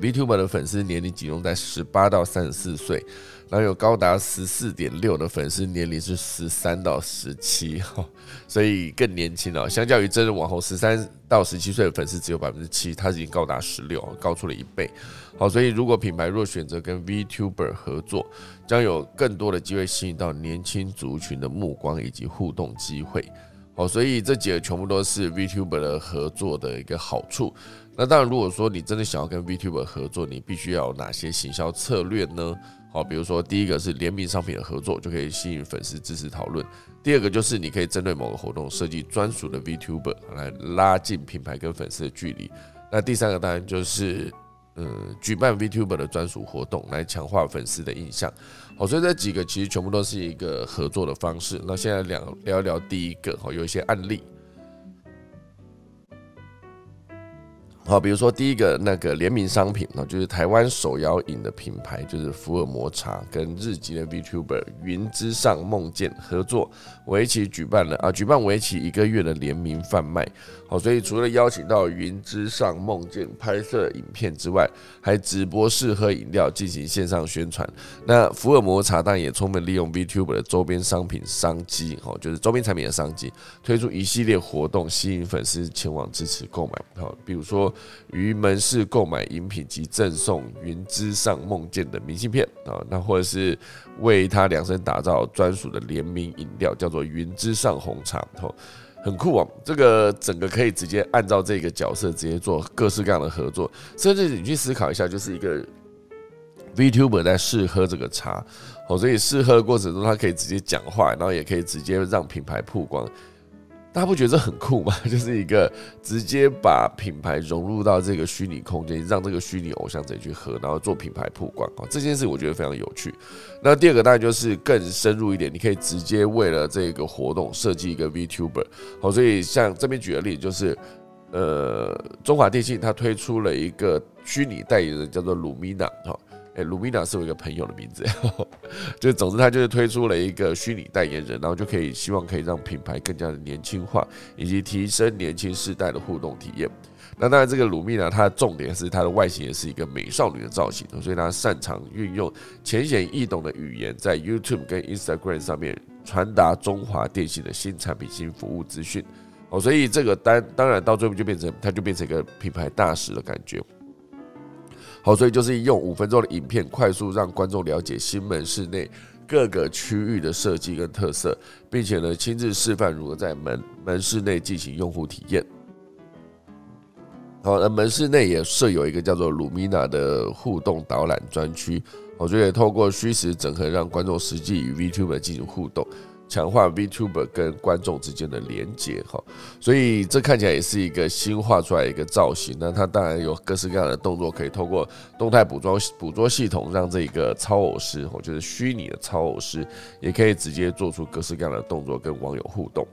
VTuber 的粉丝年龄集中在十八到三十四岁，然后有高达十四点六的粉丝年龄是十三到十七，哈，所以更年轻了。相较于真人网红十三到十七岁的粉丝只有百分之七，它已经高达十六，高出了一倍。好，所以如果品牌若选择跟 VTuber 合作，将有更多的机会吸引到年轻族群的目光以及互动机会。好，所以这几个全部都是 VTuber 的合作的一个好处。那当然，如果说你真的想要跟 VTuber 合作，你必须要有哪些行销策略呢？好，比如说第一个是联名商品的合作，就可以吸引粉丝支持讨论；第二个就是你可以针对某个活动设计专属的 VTuber 来拉近品牌跟粉丝的距离。那第三个当然就是。嗯，举办 VTuber 的专属活动来强化粉丝的印象。好，所以这几个其实全部都是一个合作的方式。那现在聊聊聊第一个，好，有一些案例。好，比如说第一个那个联名商品呢，就是台湾手摇饮的品牌，就是福尔摩茶跟日籍的 VTuber 云之上梦见合作，围棋举办了啊，举办围棋一个月的联名贩卖。好，所以除了邀请到云之上梦见拍摄影片之外，还直播试喝饮料进行线上宣传。那福尔摩茶当然也充分利用 VTuber 的周边商品商机，哦，就是周边产品的商机，推出一系列活动，吸引粉丝前往支持购买。好，比如说。于门市购买饮品及赠送云之上梦见的明信片啊，那或者是为他量身打造专属的联名饮料，叫做云之上红茶，吼，很酷哦。这个整个可以直接按照这个角色直接做各式各样的合作，甚至你去思考一下，就是一个 VTuber 在试喝这个茶，哦，所以试喝的过程中，他可以直接讲话，然后也可以直接让品牌曝光。大家不觉得这很酷吗？就是一个直接把品牌融入到这个虚拟空间，让这个虚拟偶像者去喝，然后做品牌曝光啊，这件事我觉得非常有趣。那第二个当然就是更深入一点，你可以直接为了这个活动设计一个 VTuber。好，所以像这边举的例子就是，呃，中华电信它推出了一个虚拟代言人，叫做鲁米娜。好。哎，Lumina 是我一个朋友的名字，就总之他就是推出了一个虚拟代言人，然后就可以希望可以让品牌更加的年轻化，以及提升年轻世代的互动体验。那当然，这个鲁蜜呢，它的重点是它的外形也是一个美少女的造型，所以它擅长运用浅显易懂的语言，在 YouTube 跟 Instagram 上面传达中华电信的新产品、新服务资讯。哦，所以这个单当然到最后就变成，它就变成一个品牌大使的感觉。好，所以就是用五分钟的影片，快速让观众了解新门市内各个区域的设计跟特色，并且呢，亲自示范如何在门门市内进行用户体验。好，那门市内也设有一个叫做 Lumina 的互动导览专区，我觉得透过虚实整合，让观众实际与 VTuber 进行互动。强化 VTuber 跟观众之间的连接，哈，所以这看起来也是一个新画出来一个造型。那它当然有各式各样的动作，可以透过动态捕捉捕捉系统，让这一个超偶师，或就是虚拟的超偶师，也可以直接做出各式各样的动作跟网友互动。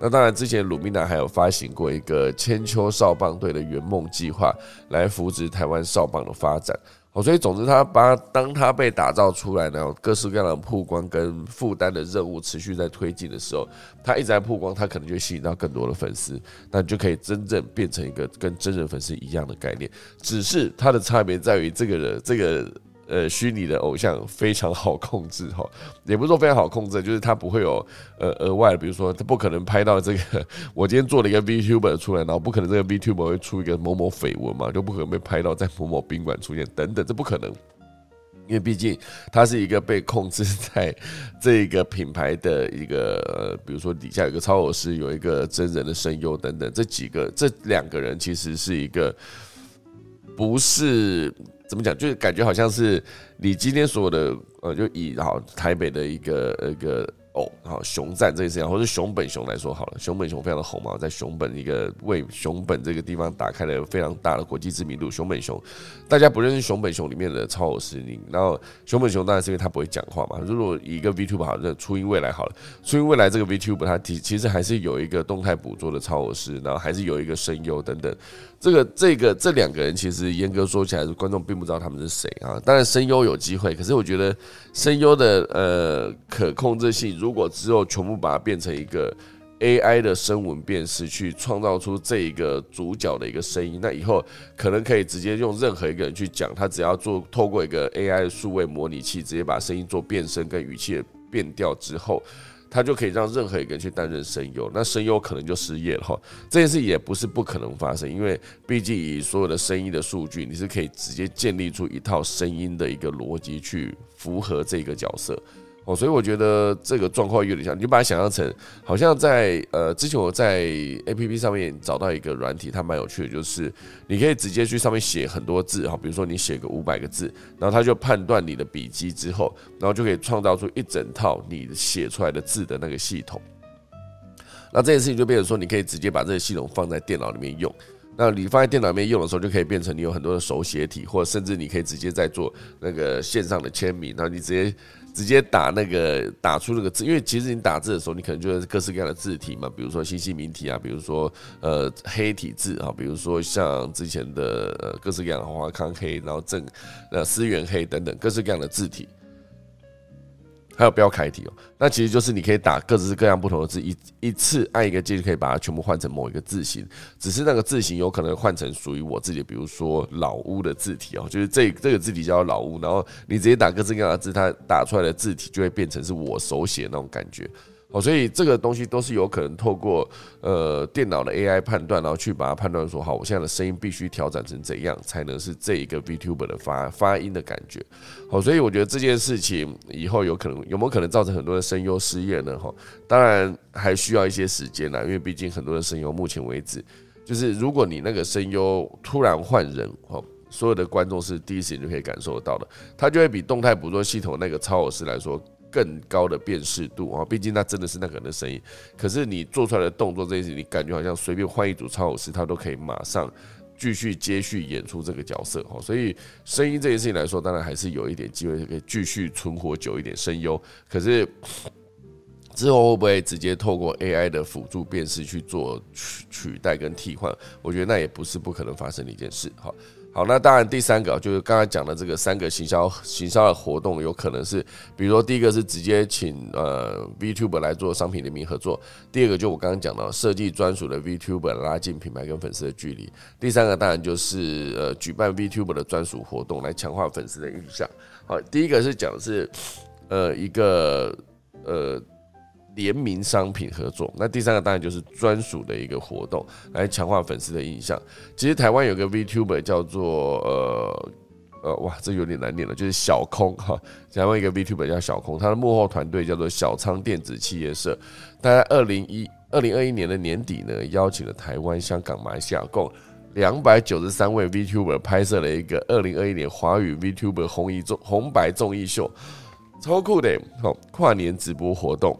那当然，之前鲁米娜还有发行过一个千秋少棒队的圆梦计划，来扶植台湾少棒的发展。哦，所以总之，他把当他被打造出来呢，各式各样的曝光跟负担的任务持续在推进的时候，他一直在曝光，他可能就吸引到更多的粉丝，那就可以真正变成一个跟真人粉丝一样的概念。只是他的差别在于，这个人这个。呃，虚拟的偶像非常好控制哈，也不是说非常好控制，就是他不会有呃额外的，比如说他不可能拍到这个，我今天做了一个 VTuber 出来，然后不可能这个 VTuber 会出一个某某绯闻嘛，就不可能被拍到在某某宾馆出现等等，这不可能，因为毕竟他是一个被控制在这个品牌的一个，比如说底下有个超偶师，有一个真人的声优等等，这几个这两个人其实是一个不是。怎么讲？就是感觉好像是你今天所有的呃，就以好台北的一个一个。哦，好，熊赞这一事情，或者熊本熊来说好了，熊本熊非常的红嘛，在熊本一个为熊本这个地方打开了非常大的国际知名度。熊本熊，大家不认识熊本熊里面的超偶实力，然后熊本熊当然是因为他不会讲话嘛。如果一个 VTube 好，那初音未来好了，初音未来这个 VTube 它其其实还是有一个动态捕捉的超偶师，然后还是有一个声优等等。这个这个这两个人其实严格说起来，观众并不知道他们是谁啊。当然声优有机会，可是我觉得声优的呃可控制性如果之后全部把它变成一个 AI 的声纹辨识，去创造出这一个主角的一个声音，那以后可能可以直接用任何一个人去讲，他只要做透过一个 AI 的数位模拟器，直接把声音做变声跟语气变调之后。他就可以让任何一个人去担任声优，那声优可能就失业了哈。这件事也不是不可能发生，因为毕竟以所有的声音的数据，你是可以直接建立出一套声音的一个逻辑去符合这个角色。哦，所以我觉得这个状况有点像，你就把它想象成，好像在呃之前我在 A P P 上面找到一个软体，它蛮有趣的，就是你可以直接去上面写很多字哈，比如说你写个五百个字，然后它就判断你的笔记之后，然后就可以创造出一整套你写出来的字的那个系统。那这件事情就变成说，你可以直接把这个系统放在电脑里面用。那你放在电脑里面用的时候，就可以变成你有很多的手写体，或者甚至你可以直接在做那个线上的签名，然后你直接。直接打那个打出那个字，因为其实你打字的时候，你可能就是各式各样的字体嘛，比如说新细明体啊，比如说呃黑体字啊，比如说像之前的各式各样的华康黑，然后正呃思源黑等等各式各样的字体。还有标楷体哦，那其实就是你可以打各式各样不同的字，一一次按一个键就可以把它全部换成某一个字形，只是那个字形有可能换成属于我自己，比如说老屋的字体哦，就是这这个字体叫老屋，然后你直接打各式各样的字，它打出来的字体就会变成是我手写那种感觉。哦，所以这个东西都是有可能透过呃电脑的 AI 判断，然后去把它判断说，好，我现在的声音必须调整成怎样，才能是这一个 VTuber 的发发音的感觉。好，所以我觉得这件事情以后有可能有没有可能造成很多的声优失业呢？哈，当然还需要一些时间啦，因为毕竟很多的声优目前为止，就是如果你那个声优突然换人，哈，所有的观众是第一时间就可以感受得到的，它就会比动态捕捉系统那个超偶师来说。更高的辨识度啊，毕竟那真的是那个人的声音。可是你做出来的动作这些，你感觉好像随便换一组超偶师，他都可以马上继续接续演出这个角色哈。所以声音这件事情来说，当然还是有一点机会可以继续存活久一点声优。可是 之后会不会直接透过 AI 的辅助辨识去做取取代跟替换？我觉得那也不是不可能发生的一件事哈。好，那当然第三个就是刚才讲的这个三个行销行销的活动，有可能是，比如说第一个是直接请呃 VTuber 来做商品联名合作，第二个就我刚刚讲到设计专属的 VTuber 拉近品牌跟粉丝的距离，第三个当然就是呃举办 VTuber 的专属活动来强化粉丝的印象。好，第一个是讲是呃一个呃。联名商品合作，那第三个当然就是专属的一个活动，来强化粉丝的印象。其实台湾有个 VTuber 叫做呃呃哇，这有点难念了，就是小空哈。台湾一个 VTuber 叫小空，他的幕后团队叫做小仓电子企业社。大概二零一二零二一年的年底呢，邀请了台湾、香港、马来西亚共两百九十三位 VTuber 拍摄了一个二零二一年华语 VTuber 红衣综红白综艺秀，超酷的，好跨年直播活动。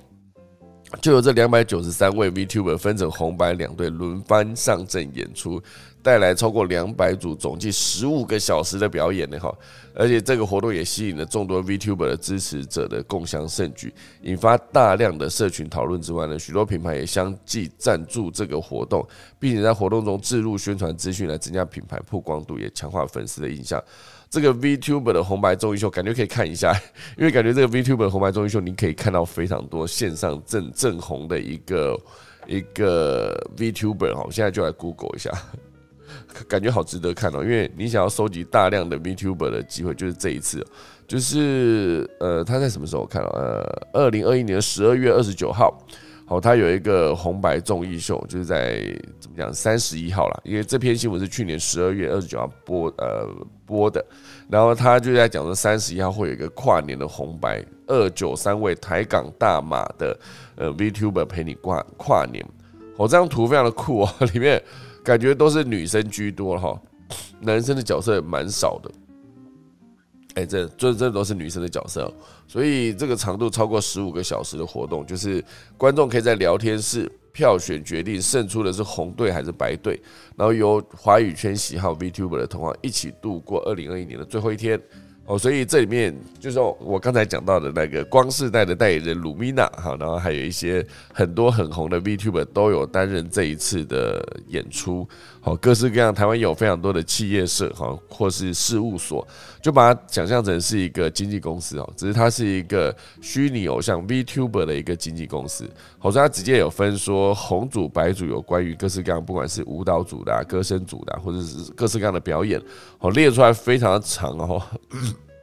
就有这两百九十三位 VTuber 分成红白两队轮番上阵演出，带来超过两百组总计十五个小时的表演呢哈！而且这个活动也吸引了众多 VTuber 的支持者的共襄盛举，引发大量的社群讨论之外呢，许多品牌也相继赞助这个活动，并且在活动中置入宣传资讯来增加品牌曝光度，也强化粉丝的印象。这个 VTuber 的红白综艺秀，感觉可以看一下，因为感觉这个 VTuber 红白综艺秀，你可以看到非常多线上正正红的一个一个 VTuber 哈。我现在就来 Google 一下，感觉好值得看哦。因为你想要收集大量的 VTuber 的机会，就是这一次，就是呃，他在什么时候看了？呃，二零二一年十二月二十九号。好，他有一个红白综艺秀，就是在怎么讲三十一号了，因为这篇新闻是去年十二月二十九号播呃播的，然后他就在讲说三十一号会有一个跨年的红白二九三位台港大马的呃 VTuber 陪你跨跨年，哦，这张图非常的酷哦，里面感觉都是女生居多哈，男生的角色蛮少的。哎，这这这都是女生的角色，所以这个长度超过十五个小时的活动，就是观众可以在聊天室票选决定胜出的是红队还是白队，然后由华语圈喜好 VTuber 的同行一起度过二零二一年的最后一天。哦，所以这里面就是我刚才讲到的那个光世代的代言人鲁米娜哈，然后还有一些很多很红的 VTuber 都有担任这一次的演出。好，各式各样，台湾有非常多的企业社哈，或是事务所，就把它想象成是一个经纪公司哦，只是它是一个虚拟偶像 VTuber 的一个经纪公司。好，所以它直接有分说红组、白组，有关于各式各样，不管是舞蹈组的、歌声组的，或者是各式各样的表演，好列出来非常的长哦。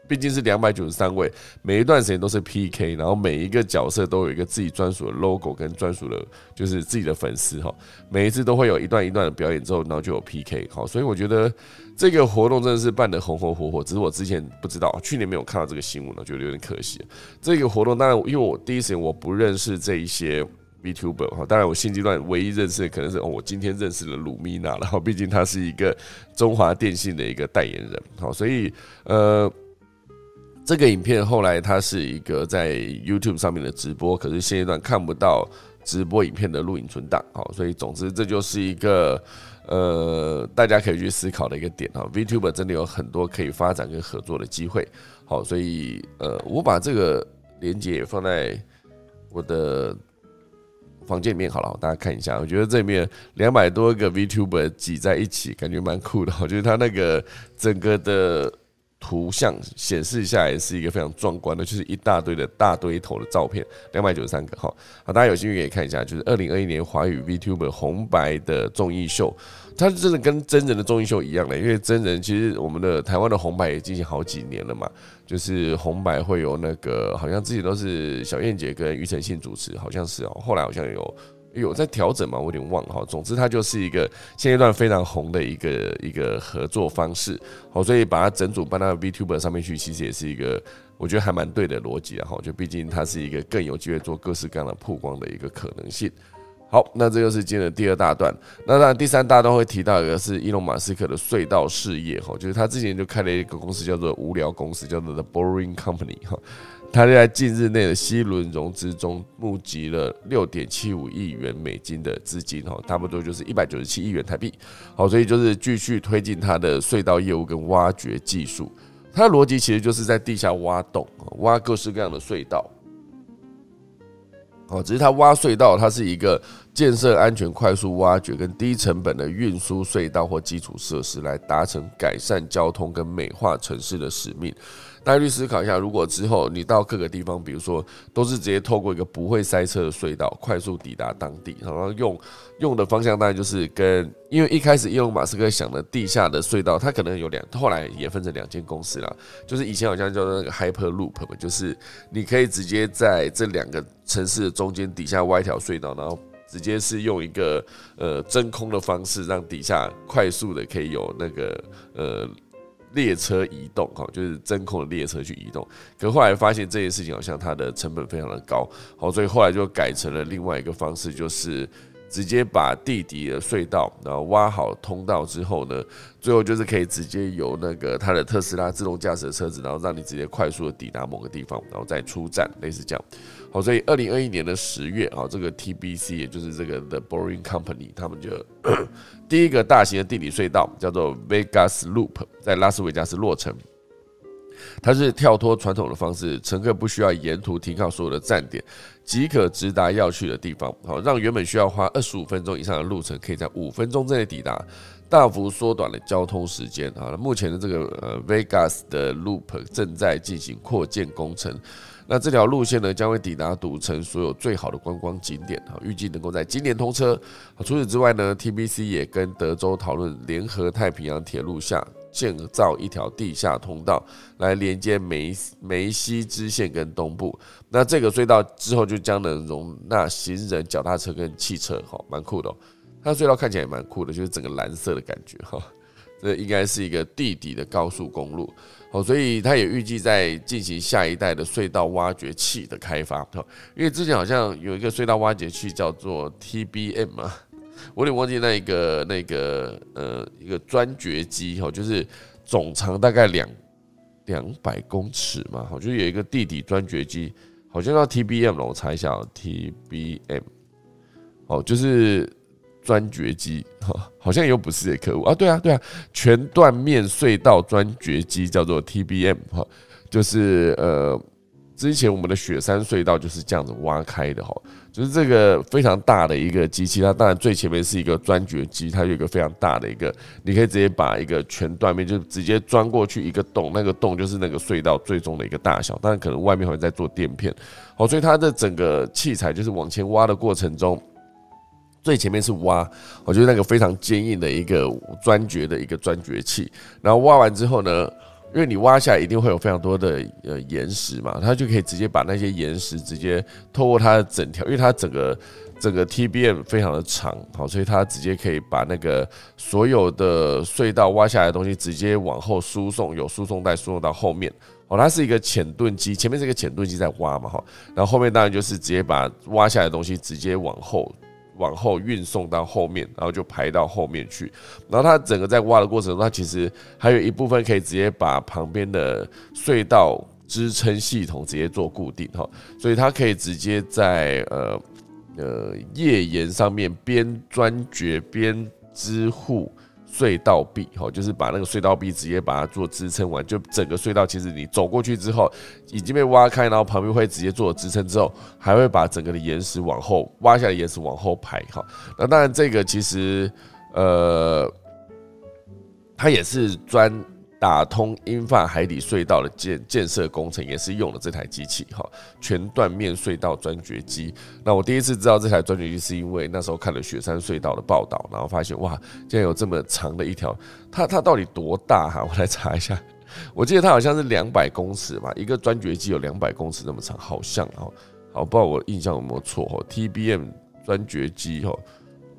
毕竟是两百九十三位，每一段时间都是 PK，然后每一个角色都有一个自己专属的 logo 跟专属的，就是自己的粉丝哈。每一次都会有一段一段的表演之后，然后就有 PK 好，所以我觉得这个活动真的是办得红红火火。只是我之前不知道，去年没有看到这个新闻呢，觉得有点可惜。这个活动当然，因为我第一时间我不认识这一些 VTuber 哈，当然我现阶段唯一认识的可能是哦，我今天认识了鲁米娜，然后毕竟他是一个中华电信的一个代言人，好，所以呃。这个影片后来它是一个在 YouTube 上面的直播，可是现阶段看不到直播影片的录影存档，好，所以总之这就是一个呃大家可以去思考的一个点啊。VTuber 真的有很多可以发展跟合作的机会，好，所以呃我把这个链接放在我的房间里面好了，大家看一下，我觉得这里面两百多个 VTuber 挤在一起，感觉蛮酷的，我觉得它那个整个的。图像显示下来是一个非常壮观的，就是一大堆的大堆头的照片，两百九十三个哈。好，大家有兴趣可以看一下，就是二零二一年华语 VTuber 红白的综艺秀，它真的跟真人的综艺秀一样的，因为真人其实我们的台湾的红白也进行好几年了嘛，就是红白会有那个好像之前都是小燕姐跟庾澄庆主持，好像是哦，后来好像有。有在调整嘛？我有点忘哈。总之，它就是一个现阶段非常红的一个一个合作方式。好，所以把它整组搬到 VTuber 上面去，其实也是一个我觉得还蛮对的逻辑然后，就毕竟它是一个更有机会做各式各样的曝光的一个可能性。好，那这就是今天的第二大段。那当然，第三大段会提到一个是伊隆马斯克的隧道事业哈，就是他之前就开了一个公司叫做无聊公司，叫做 The Boring Company 哈。他在近日内的 C 轮融资中募集了六点七五亿元美金的资金，哈，差不多就是一百九十七亿元台币。好，所以就是继续推进他的隧道业务跟挖掘技术。它的逻辑其实就是在地下挖洞，挖各式各样的隧道。哦，只是它挖隧道，它是一个建设安全、快速挖掘跟低成本的运输隧道或基础设施，来达成改善交通跟美化城市的使命。大家去思考一下，如果之后你到各个地方，比如说都是直接透过一个不会塞车的隧道，快速抵达当地，然后用用的方向当然就是跟，因为一开始伊隆马斯克想的地下的隧道，它可能有两，后来也分成两间公司了，就是以前好像叫做那个 Hyper Loop 嘛，就是你可以直接在这两个城市的中间底下挖一条隧道，然后直接是用一个呃真空的方式，让底下快速的可以有那个呃。列车移动，哈，就是真空的列车去移动。可后来发现这件事情好像它的成本非常的高，好，所以后来就改成了另外一个方式，就是直接把地底的隧道，然后挖好通道之后呢，最后就是可以直接由那个它的特斯拉自动驾驶的车子，然后让你直接快速的抵达某个地方，然后再出站，类似这样。好，所以二零二一年的十月，啊，这个 TBC 也就是这个 The Boring Company，他们就 第一个大型的地理隧道叫做 Vegas Loop，在拉斯维加斯落成。它是跳脱传统的方式，乘客不需要沿途停靠所有的站点，即可直达要去的地方。好，让原本需要花二十五分钟以上的路程，可以在五分钟之内抵达，大幅缩短了交通时间。啊，目前的这个呃 Vegas 的 Loop 正在进行扩建工程。那这条路线呢，将会抵达赌城所有最好的观光景点哈，预计能够在今年通车。除此之外呢，TBC 也跟德州讨论联合太平洋铁路下建造一条地下通道，来连接梅梅西支线跟东部。那这个隧道之后就将能容纳行人、脚踏车跟汽车，哈，蛮酷的。哦它隧道看起来也蛮酷的，就是整个蓝色的感觉，哈。这应该是一个地底的高速公路。哦，所以他也预计在进行下一代的隧道挖掘器的开发。哦，因为之前好像有一个隧道挖掘器叫做 TBM 嘛，我有点忘记那一个那个呃一个钻掘机。哦，就是总长大概两两百公尺嘛。好，就有一个地底钻掘机，好像叫 TBM 了。我查一下，TBM。哦，就是。钻掘机，哈，好像又不是的客户啊，对啊，对啊，全断面隧道钻掘机叫做 TBM，哈，就是呃，之前我们的雪山隧道就是这样子挖开的，哈，就是这个非常大的一个机器，它当然最前面是一个钻掘机，它有一个非常大的一个，你可以直接把一个全断面就直接钻过去一个洞，那个洞就是那个隧道最终的一个大小，当然可能外面好像在做垫片，好，所以它的整个器材就是往前挖的过程中。最前面是挖，我觉得那个非常坚硬的一个钻掘的一个钻掘器，然后挖完之后呢，因为你挖下来一定会有非常多的呃岩石嘛，它就可以直接把那些岩石直接透过它的整条，因为它整个整个 TBM 非常的长，好，所以它直接可以把那个所有的隧道挖下来的东西直接往后输送，有输送带输送到后面，哦，它是一个浅盾机，前面是一个浅盾机在挖嘛，哈，然后后面当然就是直接把挖下来的东西直接往后。往后运送到后面，然后就排到后面去。然后它整个在挖的过程中，它其实还有一部分可以直接把旁边的隧道支撑系统直接做固定哈，所以它可以直接在呃呃页岩上面边钻掘边支护。隧道壁，哈，就是把那个隧道壁直接把它做支撑完，就整个隧道其实你走过去之后已经被挖开，然后旁边会直接做支撑之后，还会把整个的岩石往后挖下来，岩石往后排，哈。那当然这个其实，呃，它也是专。打通英法海底隧道的建建设工程也是用了这台机器哈，全断面隧道钻掘机。那我第一次知道这台钻掘机，是因为那时候看了雪山隧道的报道，然后发现哇，竟然有这么长的一条，它它到底多大哈？我来查一下，我记得它好像是两百公尺吧，一个钻掘机有两百公尺那么长，好像哦，好不知道我印象有没有错哈？TBM 钻掘机哈。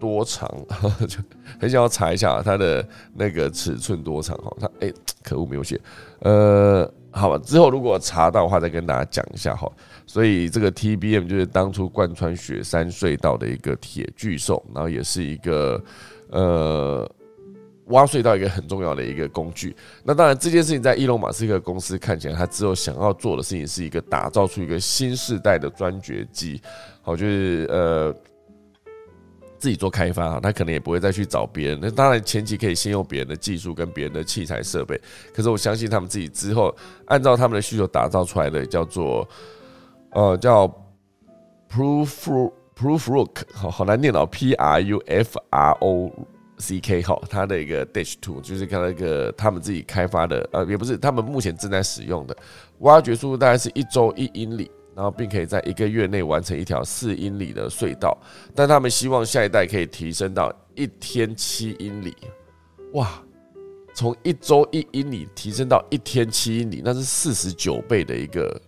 多长？就很想要查一下它的那个尺寸多长哈。它哎，可恶没有写。呃，好吧，之后如果查到的话再跟大家讲一下哈。所以这个 TBM 就是当初贯穿雪山隧道的一个铁巨兽，然后也是一个呃挖隧道一个很重要的一个工具。那当然这件事情在伊隆马斯克公司看起来，他之后想要做的事情是一个打造出一个新时代的钻掘机。好，就是呃。自己做开发哈，他可能也不会再去找别人。那当然前期可以先用别人的技术跟别人的器材设备，可是我相信他们自己之后按照他们的需求打造出来的叫做呃叫 Proof Proofrock 好好难念哦，P R U F R O C K 好，它的一个 Dash Two 就是看那个他们自己开发的，呃，也不是他们目前正在使用的，挖掘速度大概是一周一英里，然后并可以在一个月内完成一条四英里的隧道，但他们希望下一代可以提升到一天七英里，哇！从一周一英里提升到一天七英里，那是四十九倍的一个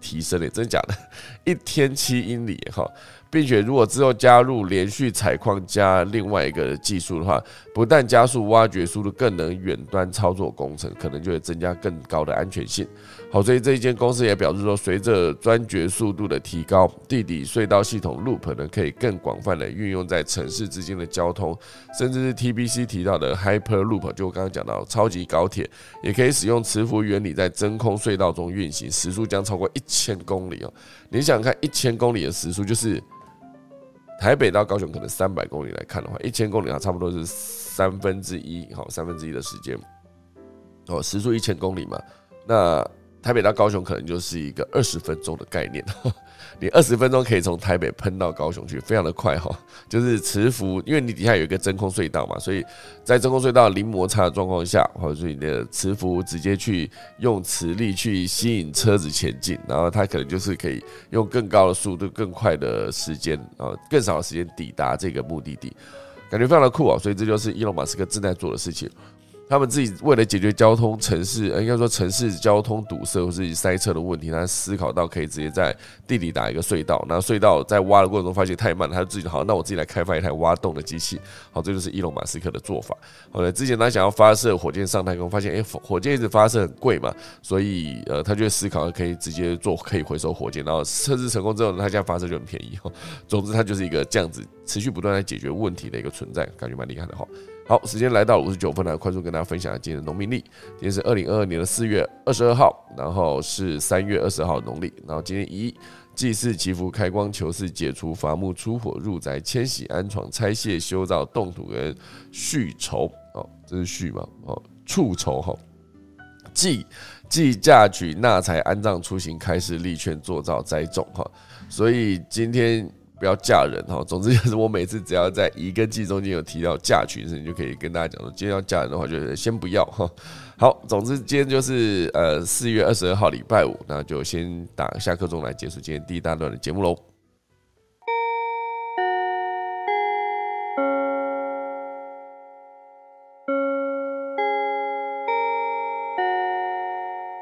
提升嘞，真的假的？一天七英里哈。并且，如果之后加入连续采矿加另外一个技术的话，不但加速挖掘速度，更能远端操作工程，可能就会增加更高的安全性。好，所以这一间公司也表示说，随着钻掘速度的提高，地底隧道系统 Loop 呢可以更广泛的运用在城市之间的交通，甚至是 TBC 提到的 Hyper Loop，就我刚刚讲到超级高铁，也可以使用磁浮原理在真空隧道中运行，时速将超过一千公里哦。你想看一千公里的时速，就是。台北到高雄可能三百公里来看的话，一千公里啊差不多是三分之一，好三分之一的时间，哦时速一千公里嘛，那。台北到高雄可能就是一个二十分钟的概念，你二十分钟可以从台北喷到高雄去，非常的快哈。就是磁浮，因为你底下有一个真空隧道嘛，所以在真空隧道零摩擦的状况下，或者说你的磁浮直接去用磁力去吸引车子前进，然后它可能就是可以用更高的速度、更快的时间啊，更少的时间抵达这个目的地，感觉非常的酷啊。所以这就是伊隆马斯克正在做的事情。他们自己为了解决交通城市，应该说城市交通堵塞或是塞车的问题，他思考到可以直接在地里打一个隧道，然后隧道在挖的过程中发现太慢，他就自己好，那我自己来开发一台挖洞的机器。好，这就是伊隆马斯克的做法。后来之前他想要发射火箭上太空，发现哎，火箭一直发射很贵嘛，所以呃，他就思考可以直接做可以回收火箭，然后测试成功之后呢，他现在发射就很便宜。总之，他就是一个这样子持续不断在解决问题的一个存在，感觉蛮厉害的哈。好，时间来到五十九分了，快速跟大家分享今天的农民历。今天是二零二二年的四月二十二号，然后是三月二十号农历。然后今天一祭祀祈福开光求事解除伐木出火入宅迁徙安床拆卸修造动土跟续筹哦，这是续嘛？哦，促筹哈。祭祭嫁娶纳财安葬出行开始立劝做造栽种哈。所以今天。不要嫁人哈，总之就是我每次只要在一个季中间有提到嫁娶的事情，就可以跟大家讲说，今天要嫁人的话，就是先不要哈。好，总之今天就是呃四月二十二号礼拜五，那就先打下课钟来结束今天第一大段的节目喽。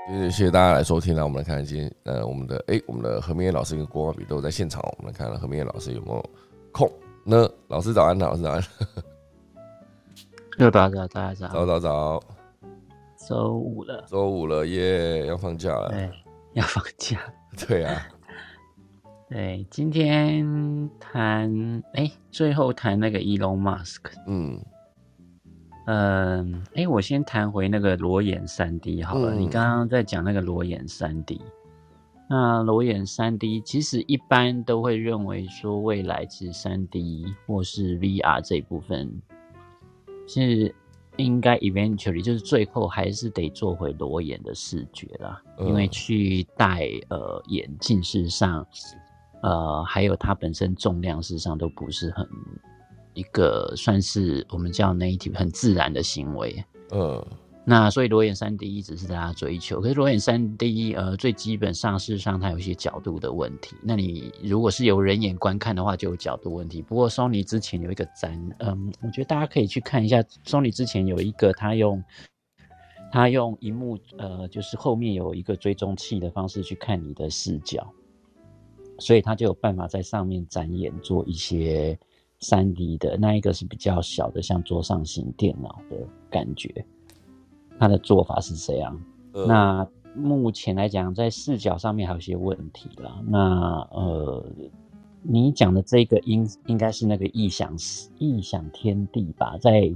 谢谢大家来收听，那我们来看今天，呃，我们的哎，我们的何明业老师跟郭光比都在现场，我们来看何明业老师有没有空呢？老师早安，老师早安。又早早早早。早早早，周五了，周五了耶，要放假了，对，要放假，对啊，对，今天谈哎，最后谈那个 Elon Musk，嗯。嗯，哎，我先谈回那个裸眼三 D 好了。你刚刚在讲那个裸眼三 D，那裸眼三 D 其实一般都会认为说，未来其实三 D 或是 VR 这一部分，是应该 eventually 就是最后还是得做回裸眼的视觉啦，因为去戴呃眼镜事实上，呃，还有它本身重量事实上都不是很。一个算是我们叫 native 很自然的行为，呃，那所以裸眼三 D 一直是大家追求，可是裸眼三 D 呃最基本上事实上它有一些角度的问题，那你如果是有人眼观看的话就有角度问题。不过 Sony 之前有一个展，嗯，我觉得大家可以去看一下，Sony 之前有一个他用他用荧幕呃就是后面有一个追踪器的方式去看你的视角，所以他就有办法在上面展演做一些。三 D 的那一个是比较小的，像桌上型电脑的感觉。它的做法是这样。那目前来讲，在视角上面还有些问题啦。那呃，你讲的这个应应该是那个异想异想天地吧，在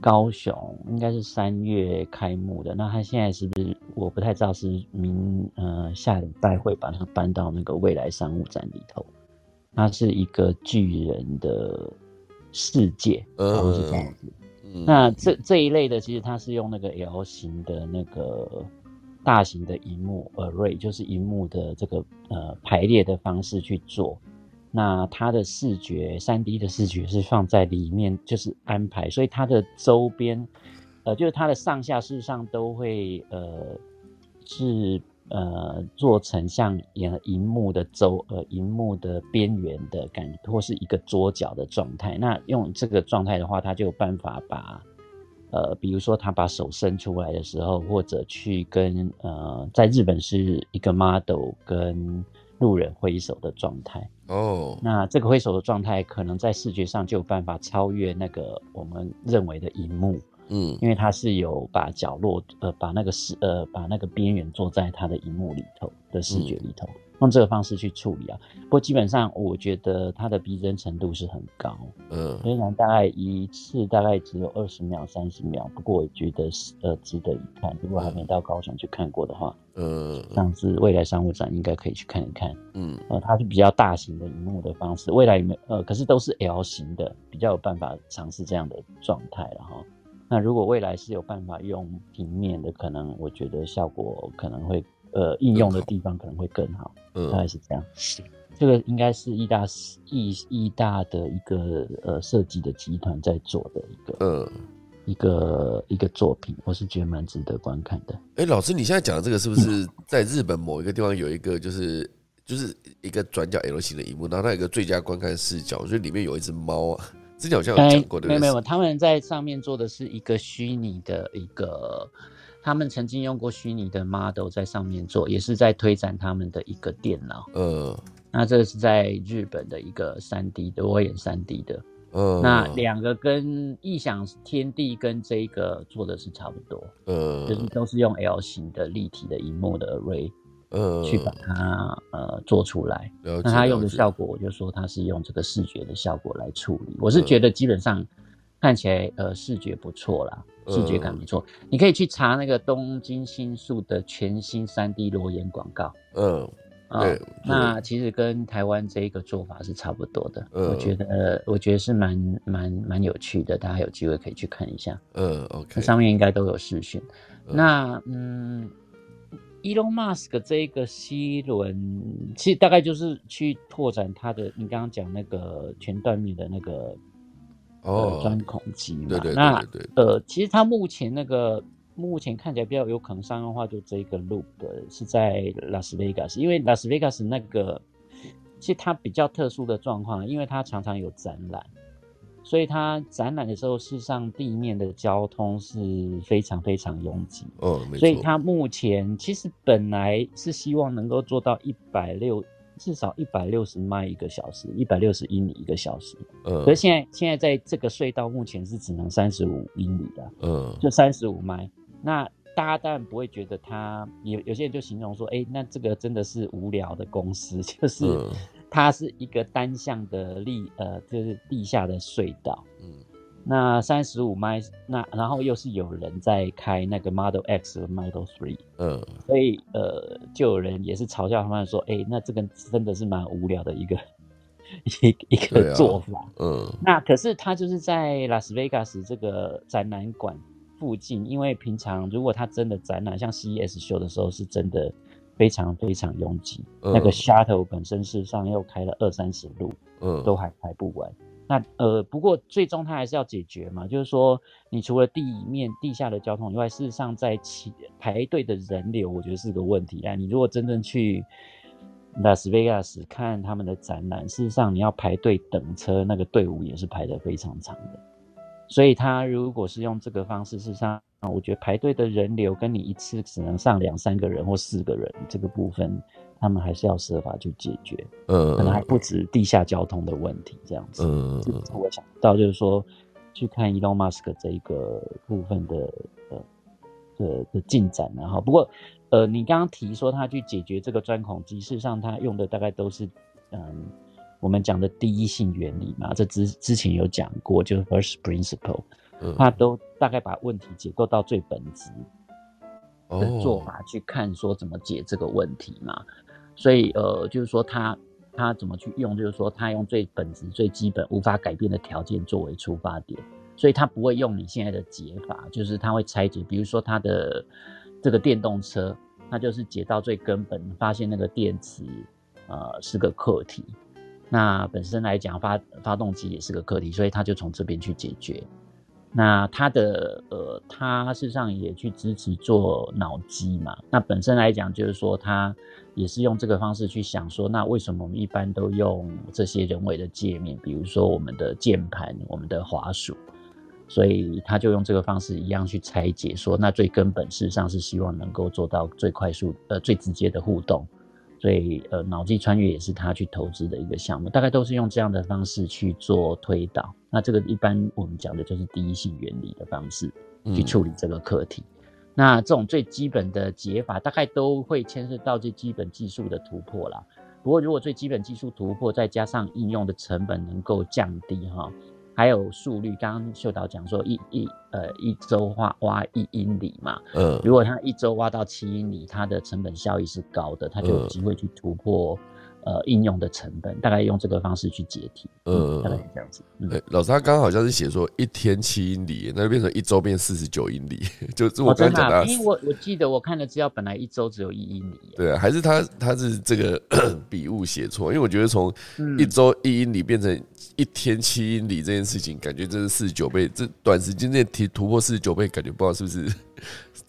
高雄应该是三月开幕的。那他现在是不是我不太知道是明呃下礼拜会把它搬到那个未来商务展里头。它是一个巨人的世界，嗯，是这样子。那这这一类的，其实它是用那个 L 型的那个大型的荧幕 array，就是荧幕的这个呃排列的方式去做。那它的视觉三 D 的视觉是放在里面，就是安排，所以它的周边，呃，就是它的上下事实上都会呃是呃做成像银银幕的周呃银幕的边缘的感觉，或是一个桌角的状态。那用这个状态的话，它就有办法把呃，比如说他把手伸出来的时候，或者去跟呃，在日本是一个 model 跟。路人挥手的状态哦，那这个挥手的状态可能在视觉上就有办法超越那个我们认为的荧幕，嗯，因为它是有把角落呃把那个视呃把那个边缘做在它的荧幕里头的视觉里头。用这个方式去处理啊，不过基本上我觉得它的逼真程度是很高，嗯，虽然大概一次大概只有二十秒、三十秒，不过我觉得是呃值得一看。如果还没到高雄去看过的话，嗯，上次未来商务展应该可以去看一看，嗯，呃，它是比较大型的荧幕的方式，未来有没有呃，可是都是 L 型的，比较有办法尝试这样的状态了哈。那如果未来是有办法用平面的，可能我觉得效果可能会。呃，应用的地方可能会更好，大概是这样。这个应该是意大意意大的一个呃设计的集团在做的一个呃一个一个作品，我是觉得蛮值得观看的。哎，老师，你现在讲的这个是不是在日本某一个地方有一个就是就是一个转角 L 型的荧幕，然后它有一个最佳观看视角，所以里面有一只猫啊？之前好像有讲过，对不对？没有没有，他们在上面做的是一个虚拟的一个。他们曾经用过虚拟的 model 在上面做，也是在推展他们的一个电脑。呃，那这是在日本的一个三 D 的，我演三 D 的。呃，那两个跟异想天地跟这个做的是差不多。呃，就是都是用 L 型的立体的荧幕的 array，呃，去把它呃做出来。那他用的效果，我就说他是用这个视觉的效果来处理。我是觉得基本上看起来呃视觉不错啦。视觉感不错，你可以去查那个东京新宿的全新三 D 裸眼广告。嗯，对，那其实跟台湾这一个做法是差不多的。我觉得，我觉得是蛮蛮蛮有趣的，大家有机会可以去看一下。嗯，OK，上面应该都有视讯。那嗯，Elon Musk 这一个 C 轮，其实大概就是去拓展他的，你刚刚讲那个全断面的那个。哦，钻孔机嘛，那呃，其实他目前那个目前看起来比较有可能商用化，就这个 loop 是在拉斯维加斯，因为拉斯维加斯那个其实它比较特殊的状况，因为它常常有展览，所以它展览的时候，事实上地面的交通是非常非常拥挤。哦，所以它目前其实本来是希望能够做到一百六。至少一百六十迈一个小时，一百六十英里一个小时。嗯，可是现在现在在这个隧道目前是只能三十五英里的。嗯，就三十五迈。那大家当然不会觉得它，有有些人就形容说，哎，那这个真的是无聊的公司，就是它是一个单向的立呃，就是地下的隧道。嗯。那三十五迈，那然后又是有人在开那个 Model X 和 Model Three，嗯，所以呃，就有人也是嘲笑他们说，哎，那这个真的是蛮无聊的一个一一个做法，嗯，那可是他就是在拉斯维加斯这个展览馆附近，因为平常如果他真的展览，像 CES 秀的时候，是真的非常非常拥挤，那个 Shuttle 本身事实上又开了二三十路，嗯，都还排不完。那呃，不过最终它还是要解决嘛，就是说，你除了地面、地下的交通以外，事实上在起排队的人流，我觉得是个问题啊。你如果真正去拉斯维加斯看他们的展览，事实上你要排队等车，那个队伍也是排得非常长的。所以他如果是用这个方式，事实上，我觉得排队的人流跟你一次只能上两三个人或四个人这个部分。他们还是要设法去解决，嗯，可能还不止地下交通的问题这样子，嗯，我想到就是说，去看 Elon Musk 这一个部分的呃的的进展，然后不过呃，你刚刚提说他去解决这个钻孔机，事实上他用的大概都是嗯我们讲的第一性原理嘛，这之之前有讲过，就是 First Principle，他都大概把问题解构到最本质的做法去看，说怎么解这个问题嘛。所以，呃，就是说他他怎么去用，就是说他用最本质、最基本、无法改变的条件作为出发点，所以他不会用你现在的解法，就是他会拆解，比如说他的这个电动车，他就是解到最根本，发现那个电池呃是个课题。那本身来讲，发发动机也是个课题，所以他就从这边去解决。那他的呃，他事实上也去支持做脑机嘛。那本身来讲，就是说他也是用这个方式去想说，那为什么我们一般都用这些人为的界面，比如说我们的键盘、我们的滑鼠，所以他就用这个方式一样去拆解，说那最根本事实上是希望能够做到最快速、呃最直接的互动。所以，呃，脑机穿越也是他去投资的一个项目，大概都是用这样的方式去做推导。那这个一般我们讲的就是第一性原理的方式去处理这个课题。那这种最基本的解法，大概都会牵涉到最基本技术的突破啦。不过，如果最基本技术突破，再加上应用的成本能够降低，哈。还有速率，刚刚秀导讲说一一呃一周挖挖一英里嘛，嗯，如果他一周挖到七英里，它的成本效益是高的，他就有机会去突破。呃，应用的成本大概用这个方式去解题，嗯，大概是这样子。对，老师他刚刚好像是写说一天七英里，那就变成一周变四十九英里，就是我刚刚讲的。因为我我记得我看了资料本来一周只有一英里。对啊，还是他他是这个 笔误写错，因为我觉得从一周一英里变成一天七英里这件事情，感觉这是四十九倍，这短时间内提突破四十九倍，感觉不知道是不是。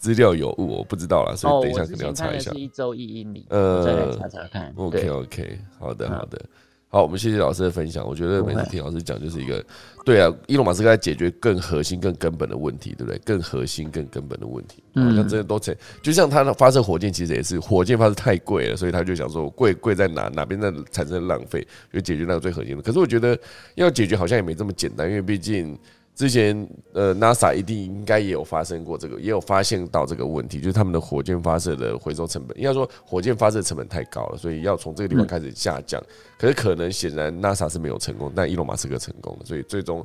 资料有误，我不知道啦，所以等一下可能要查一下。是一周一英里，呃，再来查查看。OK OK，好的好的，好，我们谢谢老师的分享。我觉得每次听老师讲，就是一个对啊，伊隆马斯克在解决更核心、更根本的问题，对不对？更核心、更根本的问题，好像真的都成。就像他的发射火箭，其实也是火箭发射太贵了，所以他就想说贵贵在哪哪边在产生浪费，就解决那个最核心的。可是我觉得要解决好像也没这么简单，因为毕竟。之前，呃，NASA 一定应该也有发生过这个，也有发现到这个问题，就是他们的火箭发射的回收成本，应该说火箭发射成本太高了，所以要从这个地方开始下降。可是可能显然 NASA 是没有成功，但伊隆马斯克成功了，所以最终，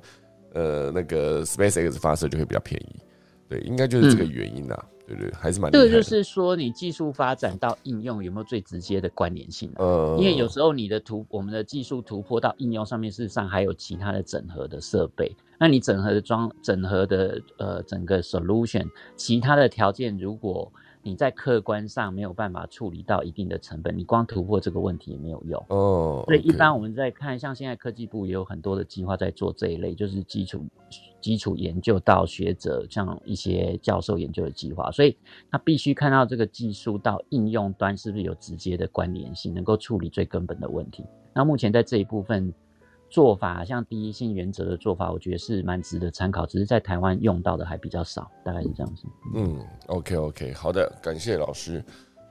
呃，那个 SpaceX 发射就会比较便宜。对，应该就是这个原因啊。对对，还是蛮这个就是说，你技术发展到应用有没有最直接的关联性？呃，因为有时候你的突我们的技术突破到应用上面，事实上还有其他的整合的设备。那你整合的装整合的呃整个 solution，其他的条件如果。你在客观上没有办法处理到一定的成本，你光突破这个问题也没有用哦。所以一般我们在看，像现在科技部也有很多的计划在做这一类，就是基础基础研究到学者，像一些教授研究的计划。所以他必须看到这个技术到应用端是不是有直接的关联性，能够处理最根本的问题。那目前在这一部分。做法像第一性原则的做法，我觉得是蛮值得参考，只是在台湾用到的还比较少，大概是这样子。嗯，OK OK，好的，感谢老师。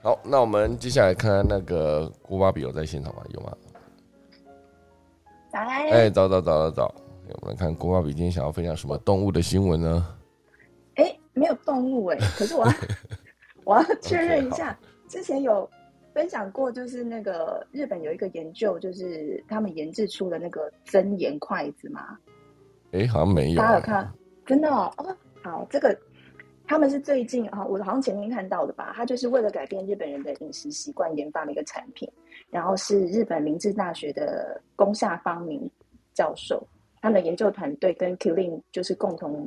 好，那我们接下来看看那个郭巴比有在现场吗？有吗？早安。哎，早早早早早，我们看郭巴比今天想要分享什么动物的新闻呢？哎，没有动物哎，可是我要 我要确认一下，之前有。分享过，就是那个日本有一个研究，就是他们研制出的那个增盐筷子嘛。哎，好像没有。大家有看？真的哦。好，这个他们是最近啊，我好像前天看到的吧。他就是为了改变日本人的饮食习惯研发了一个产品，然后是日本明治大学的宫下方明教授，他们的研究团队跟 Killing 就是共同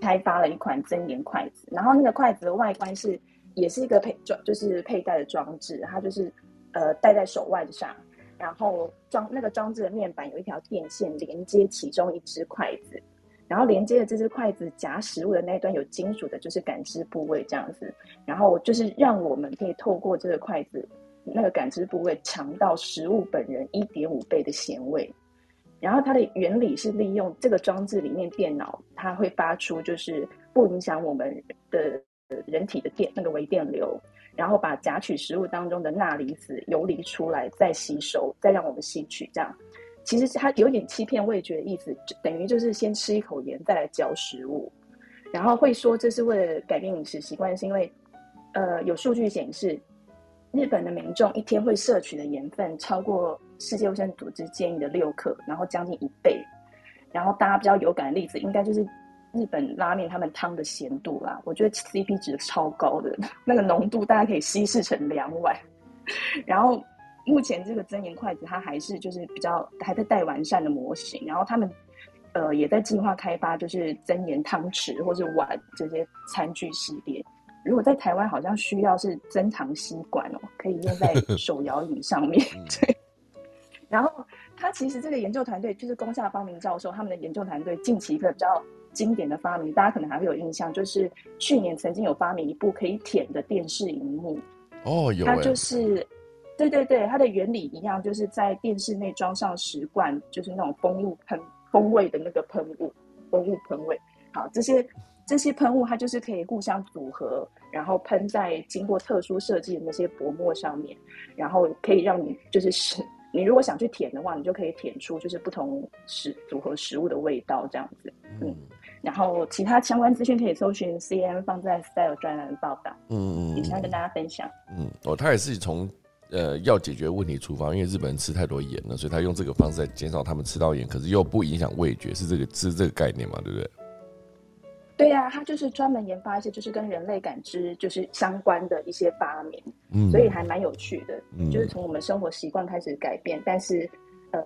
开发了一款增盐筷子，然后那个筷子的外观是。也是一个配装，就是佩戴的装置，它就是呃戴在手腕上，然后装那个装置的面板有一条电线连接其中一只筷子，然后连接的这只筷子夹食物的那一端有金属的，就是感知部位这样子，然后就是让我们可以透过这个筷子那个感知部位尝到食物本人一点五倍的咸味，然后它的原理是利用这个装置里面电脑它会发出就是不影响我们的。人体的电那个微电流，然后把夹取食物当中的钠离子游离出来，再吸收，再让我们吸取。这样其实它有点欺骗味觉的意思，等于就是先吃一口盐再来嚼食物。然后会说这是为了改变饮食习惯，是因为呃有数据显示，日本的民众一天会摄取的盐分超过世界卫生组织建议的六克，然后将近一倍。然后大家比较有感的例子，应该就是。日本拉面他们汤的咸度啦，我觉得 CP 值超高的，那个浓度大家可以稀释成两碗。然后目前这个增盐筷子它还是就是比较还在待完善的模型，然后他们呃也在计划开发就是增盐汤匙或是碗这些餐具系列。如果在台湾好像需要是增糖吸管哦，可以用在手摇椅上面。对。然后他其实这个研究团队就是宫下方明教授他们的研究团队近期一个比较经典的发明，大家可能还会有印象，就是去年曾经有发明一部可以舔的电视荧幕。哦，有。它就是，对对对，它的原理一样，就是在电视内装上食罐，就是那种风雾喷风味的那个喷雾，风雾喷味。好，这些。这些喷雾它就是可以互相组合，然后喷在经过特殊设计的那些薄膜上面，然后可以让你就是食，你如果想去舔的话，你就可以舔出就是不同食组合食物的味道这样子。嗯，然后其他相关资讯可以搜寻 C M 放在 Style 专栏报道。嗯嗯，以上跟大家分享。嗯，哦，他也是从呃要解决问题出发，因为日本人吃太多盐了，所以他用这个方式来减少他们吃到盐，可是又不影响味觉，是这个是这个概念嘛？对不对？对呀，他就是专门研发一些就是跟人类感知就是相关的一些发明，嗯，所以还蛮有趣的，嗯，就是从我们生活习惯开始改变，但是呃，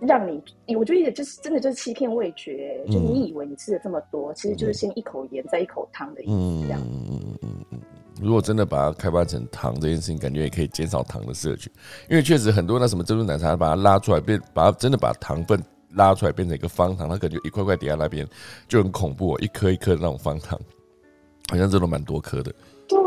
让你，我觉得也就是真的就是欺骗味觉，就你以为你吃了这么多，其实就是先一口盐再一口汤的意思，这样。嗯嗯嗯嗯嗯。如果真的把它开发成糖这件事情，感觉也可以减少糖的摄取，因为确实很多那什么珍珠奶茶，把它拉出来变，把它真的把糖分。拉出来变成一个方糖，它可能就一块块叠在那边，就很恐怖，一颗一颗的那种方糖，好像真的蛮多颗的。对，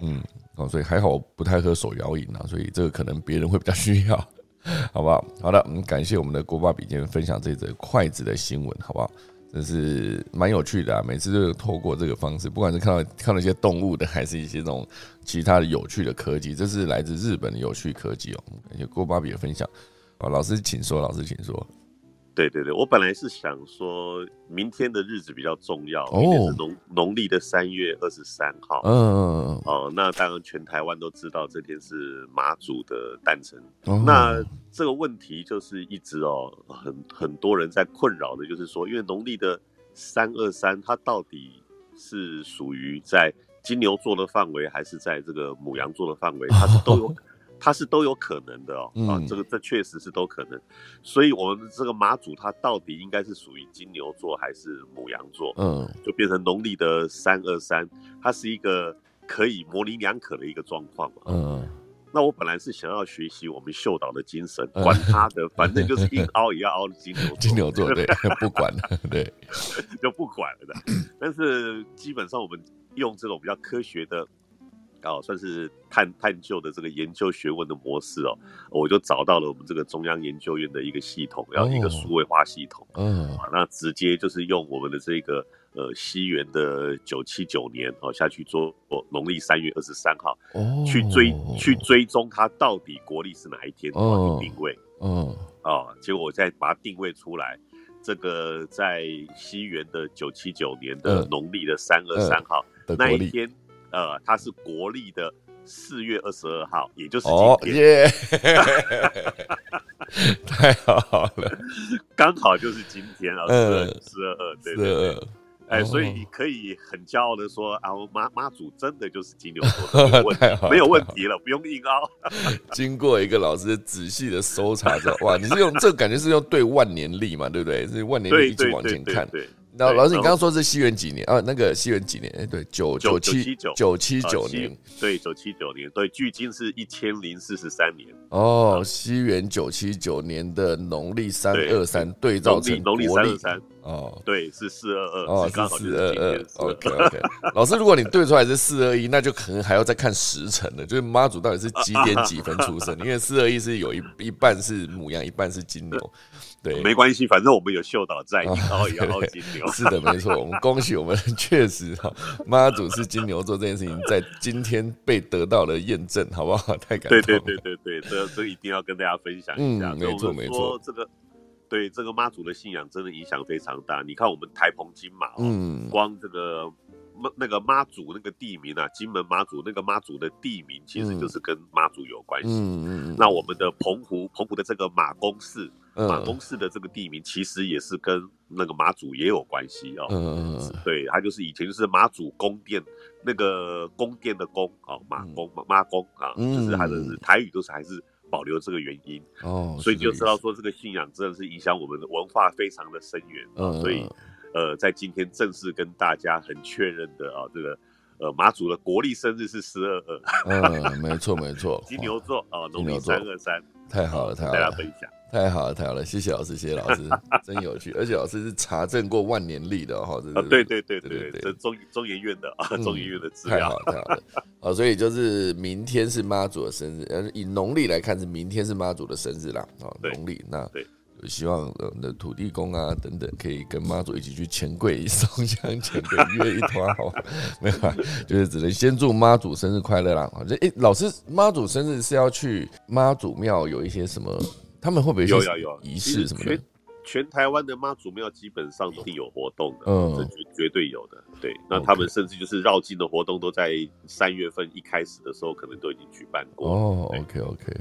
嗯，哦，所以还好我不太喝手摇饮啊，所以这个可能别人会比较需要，好不好？好的，我们感谢我们的国爸比今天分享这则筷子的新闻，好不好？真是蛮有趣的啊，每次都是透过这个方式，不管是看到看到一些动物的，还是一些这种其他的有趣的科技，这是来自日本的有趣科技哦。感谢郭巴比的分享，好，老师请说，老师请说。对对对，我本来是想说明天的日子比较重要，明天是农农历的三月二十三号。嗯嗯嗯。哦，那当然全台湾都知道这天是马祖的诞辰。那这个问题就是一直哦，很很多人在困扰的，就是说，因为农历的三二三，它到底是属于在金牛座的范围，还是在这个母羊座的范围？它是都有。它是都有可能的哦，啊，这个这确实是都可能，所以我们这个马祖它到底应该是属于金牛座还是母羊座？嗯，就变成农历的三二三，它是一个可以模棱两可的一个状况嘛。嗯，那我本来是想要学习我们秀导的精神，管他的，反正就是硬凹也要凹金牛金牛座，对，不管了，对，就不管了的。但是基本上我们用这种比较科学的。哦，算是探探究的这个研究学问的模式哦，我就找到了我们这个中央研究院的一个系统，然后一个数位化系统，嗯，那直接就是用我们的这个呃西元的九七九年哦下去做农历三月二十三号，哦，去追去追踪它到底国历是哪一天，哦，定位，哦，哦，结果我再把它定位出来，这个在西元的九七九年的农历的三二三号那一天。呃，它是国历的四月二十二号，也就是今天，太好了，刚好就是今天啊，四二二，对对对，哎，所以你可以很骄傲的说啊，妈妈祖真的就是金牛座，没有问题，了，不用硬凹。经过一个老师仔细的搜查之后，哇，你是用这感觉是用对万年历嘛，对不对？是万年历一直往前看。那老师，你刚刚说是西元几年啊？那个西元几年？哎，对，九九七九九七九年，对，九七九年，对，距今是一千零四十三年。哦，西元九七九年的农历三二三对照成农历三二三。哦，对，是四二二。哦，是四二二。OK OK。老师，如果你对出来是四二一，那就可能还要再看时辰了，就是妈祖到底是几点几分出生？因为四二一是有一一半是母羊，一半是金牛。对，没关系，反正我们有秀导在，然后也要金牛。是的，没错，我们恭喜我们，确实哈，妈祖是金牛座这件事情，在今天被得到了验证，好不好？太感动。对对对对对，这这一定要跟大家分享一下。没错没错，这个对这个妈祖的信仰真的影响非常大。你看我们台澎金马，嗯，光这个。妈那个妈祖那个地名啊，金门妈祖那个妈祖的地名，其实就是跟妈祖有关系。嗯嗯那我们的澎湖澎湖的这个马公寺，马公寺的这个地名，其实也是跟那个马祖也有关系哦。嗯嗯对，它就是以前就是马祖宫殿那个宫殿的宫哦，马公马公啊，就是它的台语都是还是保留这个原因哦。所以就知道说这个信仰真的是影响我们的文化非常的深远啊。所以。呃，在今天正式跟大家很确认的啊，这个呃，马祖的国历生日是十二二。嗯，没错没错。金牛座啊，农历三二三。太好了，太好了，大家分享。太好了，太好了，谢谢老师，谢谢老师，真有趣。而且老师是查证过万年历的哈，啊，对对对对对，这中中研院的啊，中研院的资料。太好了，太好了。啊，所以就是明天是妈祖的生日，呃，以农历来看是明天是妈祖的生日啦。啊，农历那对。希望我们的土地公啊等等，可以跟妈祖一起去钱柜送香、钱柜约一团，好没有啊，就是只能先祝妈祖生日快乐啦。这诶，老师，妈祖生日是要去妈祖庙有一些什么？他们会不会有有有仪式什么的？全全台湾的妈祖庙基本上一定有活动的，嗯，这绝绝对有的。对，那他们甚至就是绕境的活动都在三月份一开始的时候，可能都已经举办过。哦，OK OK。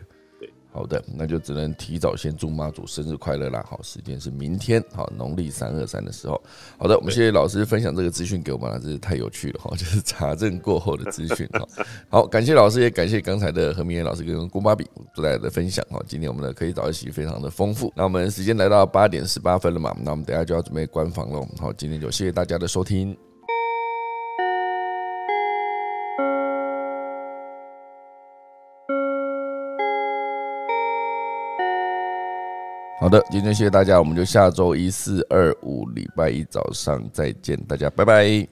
好的，那就只能提早先祝妈祖生日快乐啦！好，时间是明天，好，农历三二三的时候。好的，我们谢谢老师分享这个资讯给我们了，真是太有趣了哈！就是查证过后的资讯哈。好，感谢老师，也感谢刚才的何明彦老师跟郭芭比带来的分享哈。今天我们的可以早一起非常的丰富。那我们时间来到八点十八分了嘛？那我们等下就要准备关房了。好，今天就谢谢大家的收听。好的，今天谢谢大家，我们就下周一四二五礼拜一早上再见，大家拜拜。